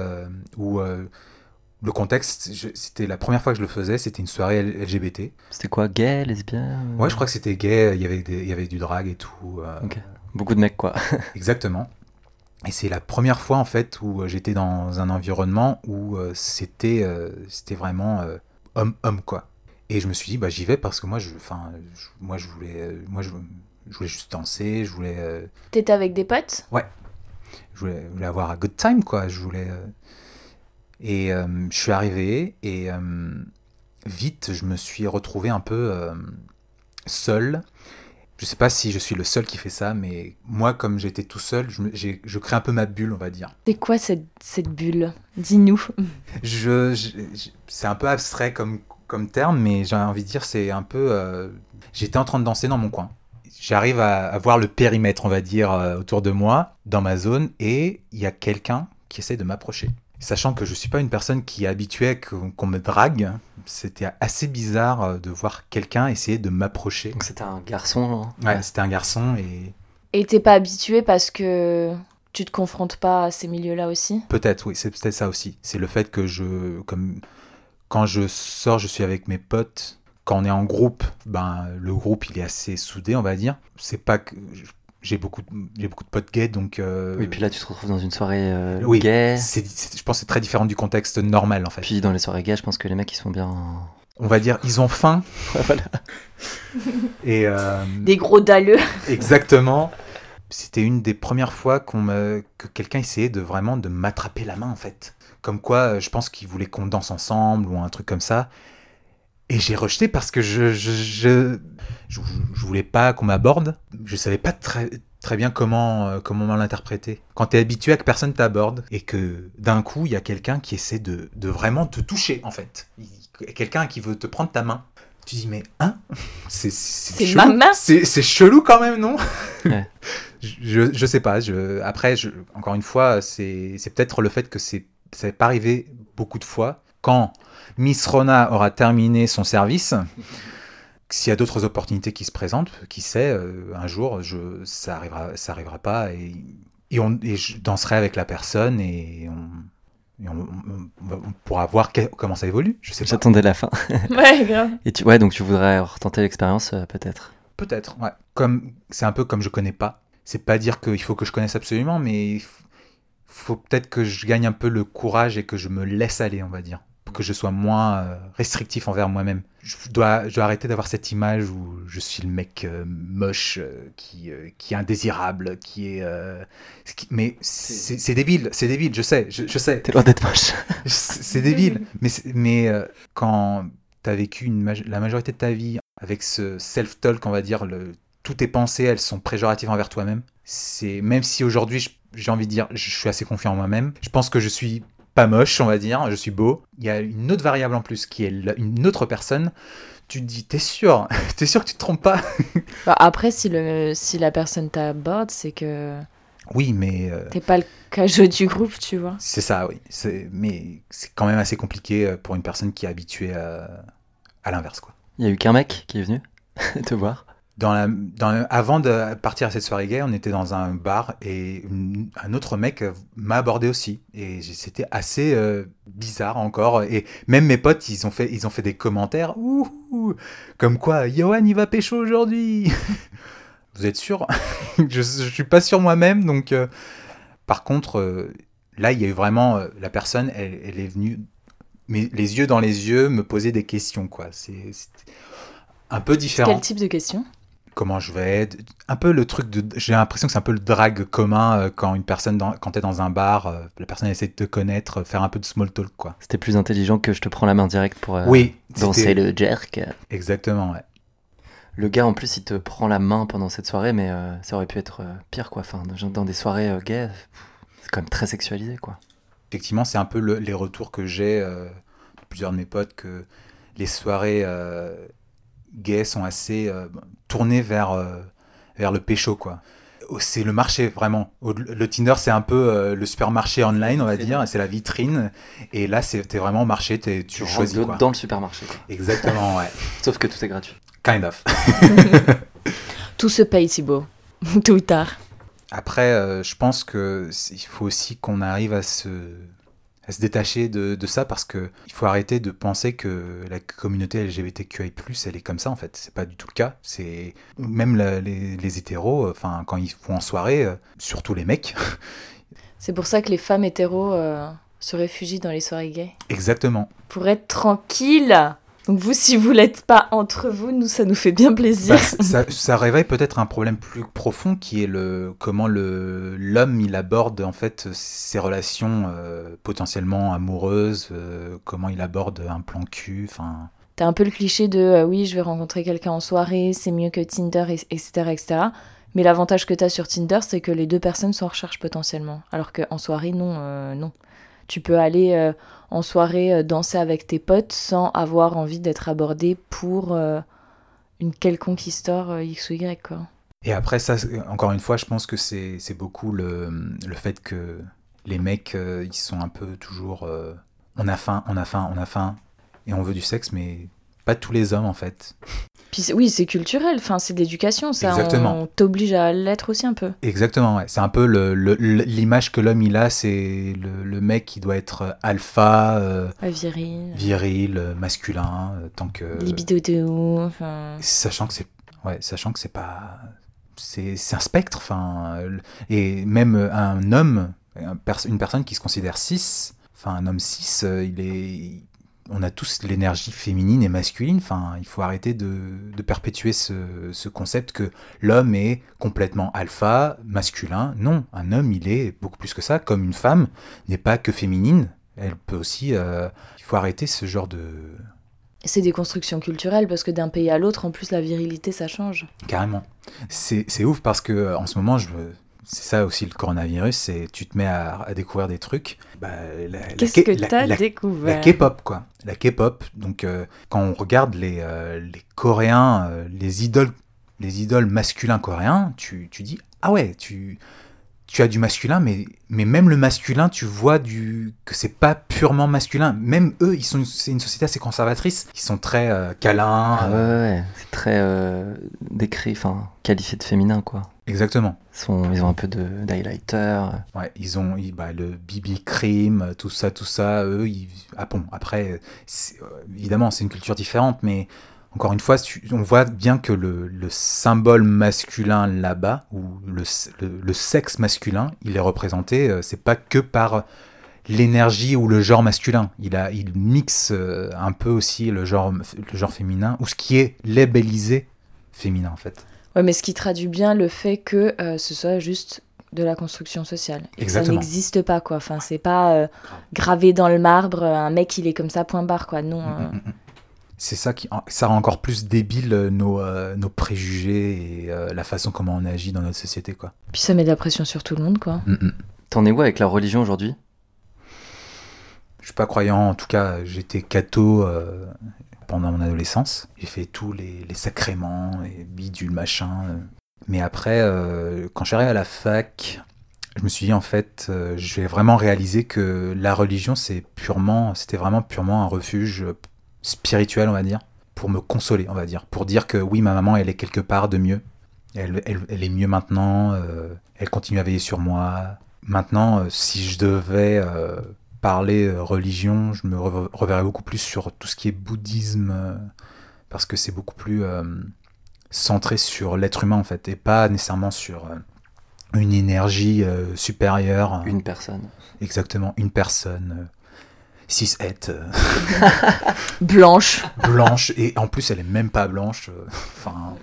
où le contexte, c'était la première fois que je le faisais, c'était une soirée LGBT. C'était quoi, gay, lesbien Ouais, je crois que c'était gay, il y avait, des- il y avait du drag et tout. euh, Ok. Beaucoup de mecs, quoi. (laughs) Exactement. Et c'est la première fois en fait où euh, j'étais dans un environnement où euh, c'était euh, c'était vraiment homme homme quoi. Et je me suis dit bah j'y vais parce que moi je enfin je- moi je voulais moi je, je voulais juste danser, je voulais T'étais avec des potes? Je voulais, je voulais avoir un good time quoi, je voulais et euh, je suis arrivé et euh, vite, je me suis retrouvé un peu euh, seul. Je sais pas si je suis le seul qui fait ça, mais moi, comme j'étais tout seul, je, me- j'ai- je crée un peu ma bulle, on va dire. C'est quoi cette, cette bulle? Dis-nous. (laughs) Je, je- je- c'est un peu abstrait comme, comme terme, mais j'ai envie de dire, c'est un peu. euh, j'étais en train de danser dans mon coin. J'arrive à, à voir le périmètre, on va dire, euh, autour de moi, dans ma zone, et il y a quelqu'un qui essaie de m'approcher. Sachant que je suis pas une personne qui est habituée qu'on qu'on me drague, c'était assez bizarre euh, de voir quelqu'un essayer de m'approcher. Donc c'était un garçon. hein. Ouais, c'était un garçon et Et t'es pas habitué parce que tu te confrontes pas à ces milieux-là aussi? Peut-être, oui, c'est peut-être ça aussi. C'est le fait que je, comme quand je sors, je suis avec mes potes. Quand on est en groupe, ben le groupe il est assez soudé, on va dire. C'est pas que j'ai beaucoup, de- j'ai beaucoup de potes gays, donc. euh, Oui, puis là tu te retrouves dans une soirée euh, oui, gay. c'est- c'est- je pense que c'est très différent du contexte normal en fait. Puis dans les soirées gays, je pense que les mecs ils sont bien. On va dire, ils ont faim. (laughs) voilà. (laughs) Et euh, Des gros dalleux. (laughs) Exactement. C'était une des premières fois qu'on me... que quelqu'un essayait de vraiment de m'attraper la main en fait. Comme quoi, euh, je pense qu'il voulait qu'on danse ensemble ou un truc comme ça. Et j'ai rejeté parce que je je, je, je, je voulais pas qu'on m'aborde. Je savais pas très, très bien comment, euh, comment l'interpréter. Quand tu es habitué à que personne t'aborde et que d'un coup, il y a quelqu'un qui essaie de, de vraiment te toucher en fait. Quelqu'un qui veut te prendre ta main. Tu dis, mais hein? C'est ma main C'est chelou quand même, non? Ouais. (laughs) je, je sais pas. Je, après, je, encore une fois, c'est c'est peut-être le fait que c'est ça n'est pas arrivé beaucoup de fois. Quand Miss Rona aura terminé son service, s'il y a d'autres opportunités qui se présentent, qui sait, euh, un jour, je, ça arrivera, ça arrivera pas et, et, on, et je danserai avec la personne et on, et on, on- on pourra voir que- comment ça évolue. Je sais pas. J'attendais la fin. (laughs) Ouais, grave. Et tu... ouais, donc tu voudrais retenter l'expérience euh, peut-être. Peut-être, ouais. Comme c'est un peu comme je connais pas. C'est pas dire qu'il faut que je connaisse absolument, mais il faut peut-être que je gagne un peu le courage et que je me laisse aller, on va dire, que je sois moins euh, restrictif envers moi-même. Je dois, je dois arrêter d'avoir cette image où je suis le mec euh, moche euh, qui, euh, qui est indésirable, qui est. euh, qui- mais c'est débile, c'est débile, je sais, je, je sais. T'es loin d'être moche. (laughs) C'est débile. Mais, mais euh, quand tu as vécu une la majorité de ta vie avec ce self-talk, on va dire, le, toutes tes pensées, elles sont péjoratives envers toi-même. C'est Même si aujourd'hui, j'ai envie de dire, je suis assez confiant en moi-même, je pense que je suis pas moche, on va dire, je suis beau. Il y a une autre variable en plus qui est une autre personne. Tu te dis, t'es sûr? (laughs) T'es sûr que tu te trompes pas? (laughs) Bah, après, si, le, si la personne t'aborde, c'est que Oui, mais euh, t'es pas le cageux du groupe, tu vois. c'est ça, oui. C'est- Mais c'est quand même assez compliqué euh, pour une personne qui est habituée à, à l'inverse, quoi. Il y a eu qu'un mec qui est venu (laughs) te voir. Dans la, dans la- avant de partir à cette soirée gay, on était dans un bar et une- un autre mec m'a abordé aussi. Et c'était assez euh, bizarre encore. Et même mes potes, ils ont fait, ils ont fait des commentaires. Ouh, comme quoi, Johan, il va pécho aujourd'hui. (laughs) Vous êtes sûr? (laughs) Je, je suis pas sûr moi-même. Donc, euh, par contre, euh, là, il y a eu vraiment la personne, elle, elle est venue, mais les yeux dans les yeux, me poser des questions. quoi. C'est un peu différent Quel type de question comment je vais être. Un peu le truc de. J'ai l'impression que c'est un peu le drag commun euh, quand une personne, dans, quand t'es dans un bar, euh, la personne essaie de te connaître, euh, faire un peu de small talk, quoi. C'était plus intelligent que je te prends la main direct pour oui, danser le jerk. Exactement, ouais. Le gars en plus il te prend la main pendant cette soirée, mais ça aurait pu être pire quoi. Enfin, dans- des soirées gays, c'est quand même très sexualisé quoi. Effectivement, c'est un peu le- les retours que j'ai de plusieurs de mes potes que les soirées gays sont assez euh, tournées vers, euh, vers le pécho, quoi. C'est le marché, vraiment. Le Tinder, c'est un peu euh, le supermarché online, on va dire, c'est la vitrine. Et là, c'est- t'es vraiment au marché, t'es- tu, Tu choisis, quoi. dans le supermarché quoi. Exactement, ouais. (laughs) Sauf que tout est gratuit. Kind of. (laughs) (laughs) Tout se paye, Thibaut. Tout ou tard. Après, euh, je pense que c'est- il faut aussi qu'on arrive à se, à se détacher de, de ça parce que il faut arrêter de penser que la communauté LGBTQI+, elle est comme ça en fait. C'est pas du tout le cas. C'est même la- les, les hétéros, enfin quand ils font en soirée, euh, surtout les mecs. (laughs) C'est pour ça que les femmes hétéros euh, se réfugient dans les soirées gays. Exactement. Pour être tranquille. Donc vous, si vous l'êtes pas entre vous, nous, ça nous fait bien plaisir. Bah, ça, ça réveille peut-être un problème plus profond qui est le comment le l'homme il aborde en fait ses relations euh, potentiellement amoureuses, euh, comment il aborde un plan cul, enfin T'as un peu le cliché de euh, oui, je vais rencontrer quelqu'un en soirée, c'est mieux que Tinder, et- etc. etc. Mais l'avantage que t'as sur Tinder, c'est que les deux personnes sont en recherche potentiellement. Alors qu'en soirée, non, euh, non. Tu peux aller euh, en soirée euh, danser avec tes potes sans avoir envie d'être abordé pour euh, une quelconque histoire euh, X ou Y, quoi. Et après, ça, encore une fois, je pense que c'est beaucoup le, fait que les mecs, ils sont un peu toujours. on a faim, on a faim, on a faim, et on veut du sexe, mais pas tous les hommes, en fait. Puis oui, c'est culturel, enfin, c'est de l'éducation, ça. Exactement. On t'oblige à l'être aussi un peu. Exactement, ouais. C'est un peu l'image que l'homme il a, c'est le, le mec qui doit être alpha, euh, viril, viril, euh, masculin, euh, tant que. libido de ouf. Sachant que c'est. Ouais, sachant que c'est pas. C'est un spectre, enfin. euh, Et même euh, un homme, une personne qui se considère cis, enfin, un homme cis, euh, il est. On a tous l'énergie féminine et masculine. Enfin, il faut arrêter de, de perpétuer ce, ce concept que l'homme est complètement alpha, masculin. Non, un homme, il est beaucoup plus que ça. Comme une femme n'est pas que féminine, elle peut aussi. euh, il faut arrêter ce genre de, C'est des constructions culturelles parce que d'un pays à l'autre, en plus, la virilité, ça change. Carrément. C'est ouf parce que euh, en ce moment, je c'est ça aussi le coronavirus, c'est tu te mets à, à découvrir des trucs. Bah, Qu'est-ce que la- t'as la- découvert La K-pop, quoi. La K-pop. Donc, euh, quand on regarde les, euh, les Coréens, euh, les idoles, les idoles masculins coréens, tu, tu dis ah ouais, tu tu as du masculin, mais, mais même le masculin, tu vois du que c'est pas purement masculin. Même eux, ils sont une- c'est une société assez conservatrice. Ils sont très euh, câlins. Ah ouais, ouais, ouais. c'est très euh, décrit, enfin qualifié de féminin quoi. Exactement. Ils, sont, ils ont un peu de d'highlighter. Ouais, ils ont ils- bah, le BB cream, tout ça, tout ça. Eux, ils... ah bon, après, euh, évidemment, c'est une culture différente, mais encore une fois, on voit bien que le, le symbole masculin là-bas, ou le, le- le sexe masculin, il est représenté, euh, c'est pas que par l'énergie ou le genre masculin. Il, a, il mixe euh, un peu aussi le genre, le genre féminin, ou ce qui est labellisé féminin, en fait. Ouais, mais ce qui traduit bien le fait que euh, ce soit juste de la construction sociale. Et que ça Exactement. n'existe pas, quoi. Enfin, c'est pas euh, gravé dans le marbre, euh, un mec, il est comme ça, point barre, quoi. Non. euh, Mm, mm, mm. C'est ça qui ça rend encore plus débile nos, euh, nos préjugés et euh, la façon comment on agit dans notre société quoi. Puis ça met de la pression sur tout le monde, quoi. Mm, mm. T'en es où avec la religion aujourd'hui? Je suis pas croyant, en tout cas j'étais catho euh, pendant mon adolescence. J'ai fait tous les, sacrements et bidule machin. euh. Mais après, euh, quand arrivé à la fac, je me suis dit en fait, euh, je vais vraiment réaliser que la religion c'est purement, c'était vraiment purement un refuge spirituel on va dire, pour me consoler on va dire, pour dire que oui ma maman elle est quelque part de mieux. Elle, elle- elle est mieux maintenant, euh, elle continue à veiller sur moi. Maintenant, euh, si je devais parler euh, religion, je me re- reverrais beaucoup plus sur tout ce qui est bouddhisme, euh, parce que c'est beaucoup plus euh, centré sur l'être humain en fait, et pas nécessairement sur euh, une énergie euh, supérieure. Une personne. Exactement, une personne. euh, cis het euh, (laughs) Blanche. blanche et en plus elle est même pas blanche enfin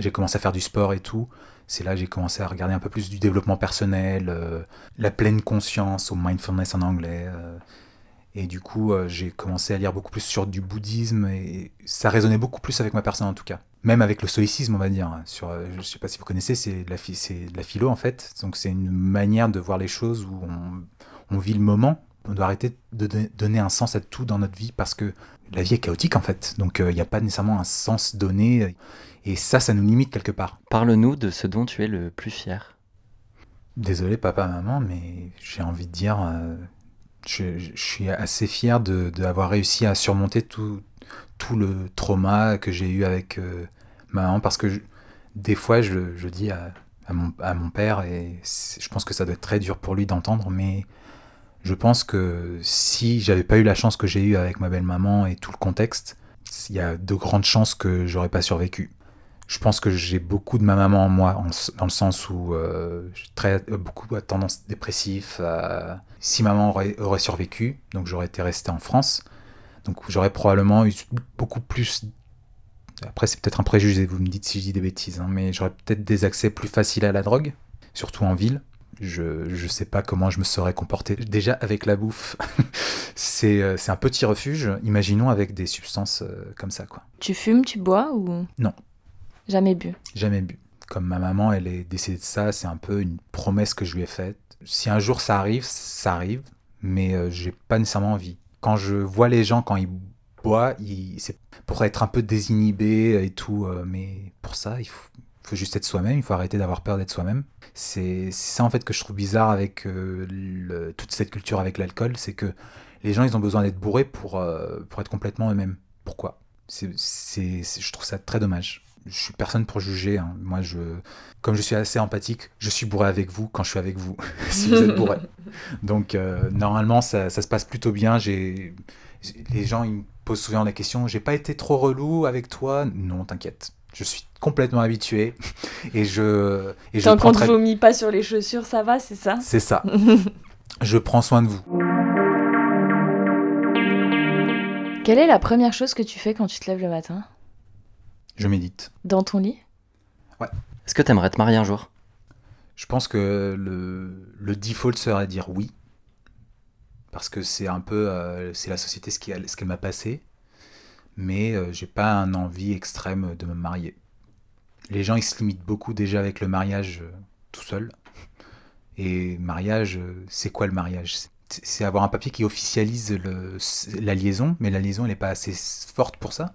j'ai commencé à faire du sport et tout c'est là que j'ai commencé à regarder un peu plus du développement personnel euh, la pleine conscience au mindfulness en anglais euh, et du coup euh, j'ai commencé à lire beaucoup plus sur du bouddhisme et ça résonnait beaucoup plus avec ma personne en tout cas même avec le stoïcisme on va dire sur euh, je sais pas si vous connaissez c'est de la philo en fait donc c'est une manière de voir les choses où on, vit le moment on doit arrêter de don- donner un sens à tout dans notre vie parce que la vie est chaotique en fait. Donc il n'y a pas nécessairement un sens donné. Et ça, ça nous limite quelque part. Parle-nous de ce dont tu es le plus fier. Désolé papa, maman, mais j'ai envie de dire, euh, je, je suis assez fier de d'avoir réussi à surmonter tout, tout le trauma que j'ai eu avec euh, ma maman parce que je- des fois je, je dis à, à mon, à mon père et je pense que ça doit être très dur pour lui d'entendre, mais je pense que si j'avais pas eu la chance que j'ai eue avec ma belle-maman et tout le contexte, il y a de grandes chances que j'aurais pas survécu. Je pense que j'ai beaucoup de ma maman en moi, en dans le sens où euh, j'ai très, euh, beaucoup à tendance dépressif. à- Si maman aurait, aurait survécu, donc j'aurais été resté en France, donc j'aurais probablement eu beaucoup plus. Après, c'est peut-être un préjugé, vous me dites si je dis des bêtises, hein, mais j'aurais peut-être des accès plus faciles à la drogue, surtout en ville. Je je sais pas comment je me serais comporté. Déjà avec la bouffe, (laughs) c'est euh, c'est un petit refuge. Imaginons avec des substances euh, comme ça quoi. Tu fumes, tu bois ou? Non. Jamais bu. Jamais bu. Comme ma maman, elle est décédée de ça, c'est un peu une promesse que je lui ai faite. Si un jour ça arrive, ça arrive, mais euh, j'ai pas nécessairement envie. Quand je vois les gens quand ils boivent, ils- c'est pour être un peu désinhibé et tout, euh, mais pour ça, il faut, juste être soi-même, il faut arrêter d'avoir peur d'être soi-même. C'est ça en fait que je trouve bizarre avec euh, toute cette culture avec l'alcool, c'est que les gens ils ont besoin d'être bourrés pour, euh, pour être complètement eux-mêmes. Pourquoi? C'est- Je trouve ça très dommage. Je suis personne pour juger. hein. Moi, je, comme je suis assez empathique, je suis bourré avec vous quand je suis avec vous, (laughs) si vous êtes bourré. (laughs) Donc, euh, normalement, ça, ça se passe plutôt bien. J'ai, les gens, ils me posent souvent la question j'ai pas été trop relou avec toi? Non, t'inquiète. Je suis complètement habitué. (laughs) Et je. Et je Tant qu'on très- vomit pas sur les chaussures, ça va, c'est ça? C'est ça. je prends soin de vous. Quelle est la première chose que tu fais quand tu te lèves le matin? Je médite. Dans ton lit Est-ce que t'aimerais te marier un jour? Je pense que le, le default serait dire oui. Parce que c'est un peu. euh, c'est la société ce qui a- ce qu'elle m'a passé. Mais euh, j'ai pas un envie extrême de me marier. Les gens ils se limitent beaucoup déjà avec le mariage euh, tout seul. Et mariage, euh, c'est quoi le mariage? C'est- C'est avoir un papier qui officialise le, la liaison, mais la liaison elle n'est pas assez forte pour ça?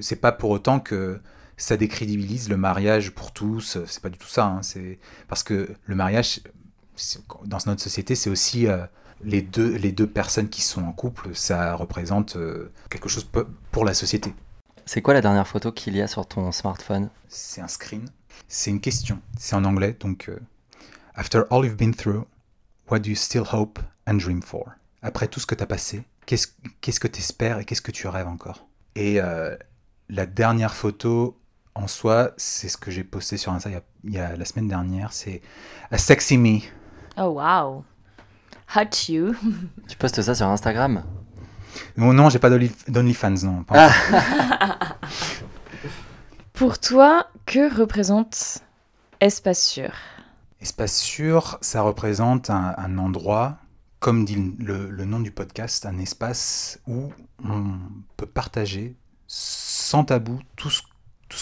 C'est pas pour autant que ça décrédibilise le mariage pour tous. C'est pas du tout ça. hein. C'est parce que le mariage, dans notre société, c'est aussi euh, les, deux, les deux personnes qui sont en couple. Ça représente euh, quelque chose pour la société. C'est quoi la dernière photo qu'il y a sur ton smartphone? C'est un screen. C'est une question. C'est en anglais. Donc, euh, After all you've been through, what do you still hope and dream for? Après tout ce que tu as passé, qu'est-ce qu'est-ce que tu espères et qu'est-ce que tu rêves encore? Et euh, la dernière photo en soi, c'est ce que j'ai posté sur Insta il y a, il y a la semaine dernière. C'est A Sexy Me. Oh wow Hot you (laughs) Tu postes ça sur Instagram? Non, non, j'ai pas d'Only- d'OnlyFans, non. pas. (laughs) Pour toi, que représente Espace Sûr? Espace sûr, ça représente un, un endroit, comme dit le, nom du podcast, un espace où on peut partager sans tabou tout ce,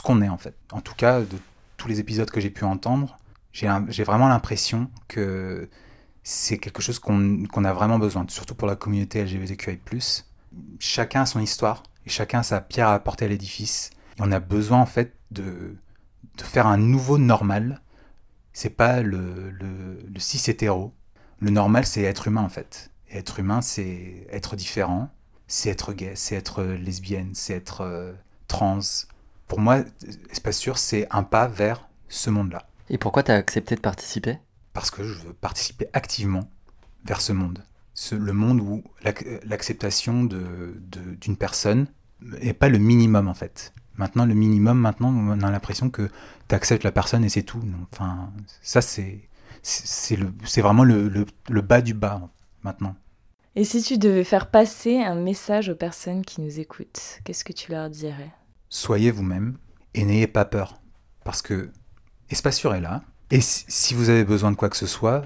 qu'on est en fait. En tout cas, de tous les épisodes que j'ai pu entendre, j'ai vraiment l'impression que c'est quelque chose qu'on a vraiment besoin, surtout pour la communauté LGBTQI+. Chacun a son histoire et chacun a sa pierre à apporter à l'édifice. On a besoin en fait de, de faire un nouveau normal c'est pas le, le, le cis hétéro. Le normal, c'est être humain en fait. Et être humain, c'est être différent, c'est être gay, c'est être lesbienne, c'est être euh, trans. Pour moi, Espace Sûr, c'est un pas vers ce monde-là. Et pourquoi t'as accepté de participer? Parce que je veux participer activement vers ce monde. Ce- le monde où l'ac- l'acceptation de- d'une personne n'est pas le minimum en fait. Maintenant, le minimum, maintenant, on a l'impression que tu acceptes la personne et c'est tout. Enfin, ça, c'est c'est c'est le- c'est vraiment le, le- le bas du bas maintenant. Et si tu devais faire passer un message aux personnes qui nous écoutent, qu'est-ce que tu leur dirais? Soyez vous-même et n'ayez pas peur. Parce que Espace Sûr est là. Et si, vous avez besoin de quoi que ce soit,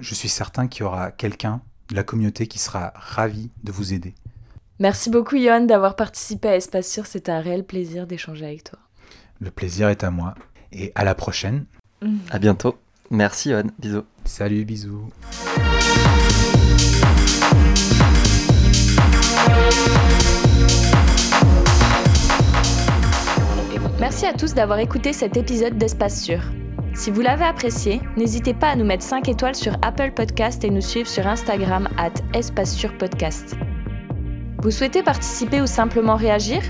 je suis certain qu'il y aura quelqu'un de la communauté qui sera ravi de vous aider. Merci beaucoup Yohan d'avoir participé à Espace Sûr, c'était un réel plaisir d'échanger avec toi. Le plaisir est à moi. Et à la prochaine. À bientôt. Merci, Yoann. Bisous. Salut, bisous. Merci à tous d'avoir écouté cet épisode d'Espace Sûr. Si vous l'avez apprécié, n'hésitez pas à nous mettre 5 étoiles sur Apple Podcast et nous suivre sur Instagram at Espace Sûr Podcast. Vous souhaitez participer ou simplement réagir?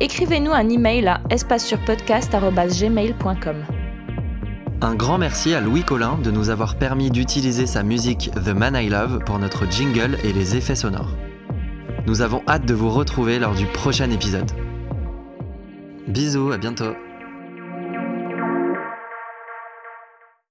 Écrivez-nous un email à espacesurpodcast.gmail.com. Un grand merci à Louis Collin de nous avoir permis d'utiliser sa musique The Man I Love pour notre jingle et les effets sonores. Nous avons hâte de vous retrouver lors du prochain épisode. Bisous, à bientôt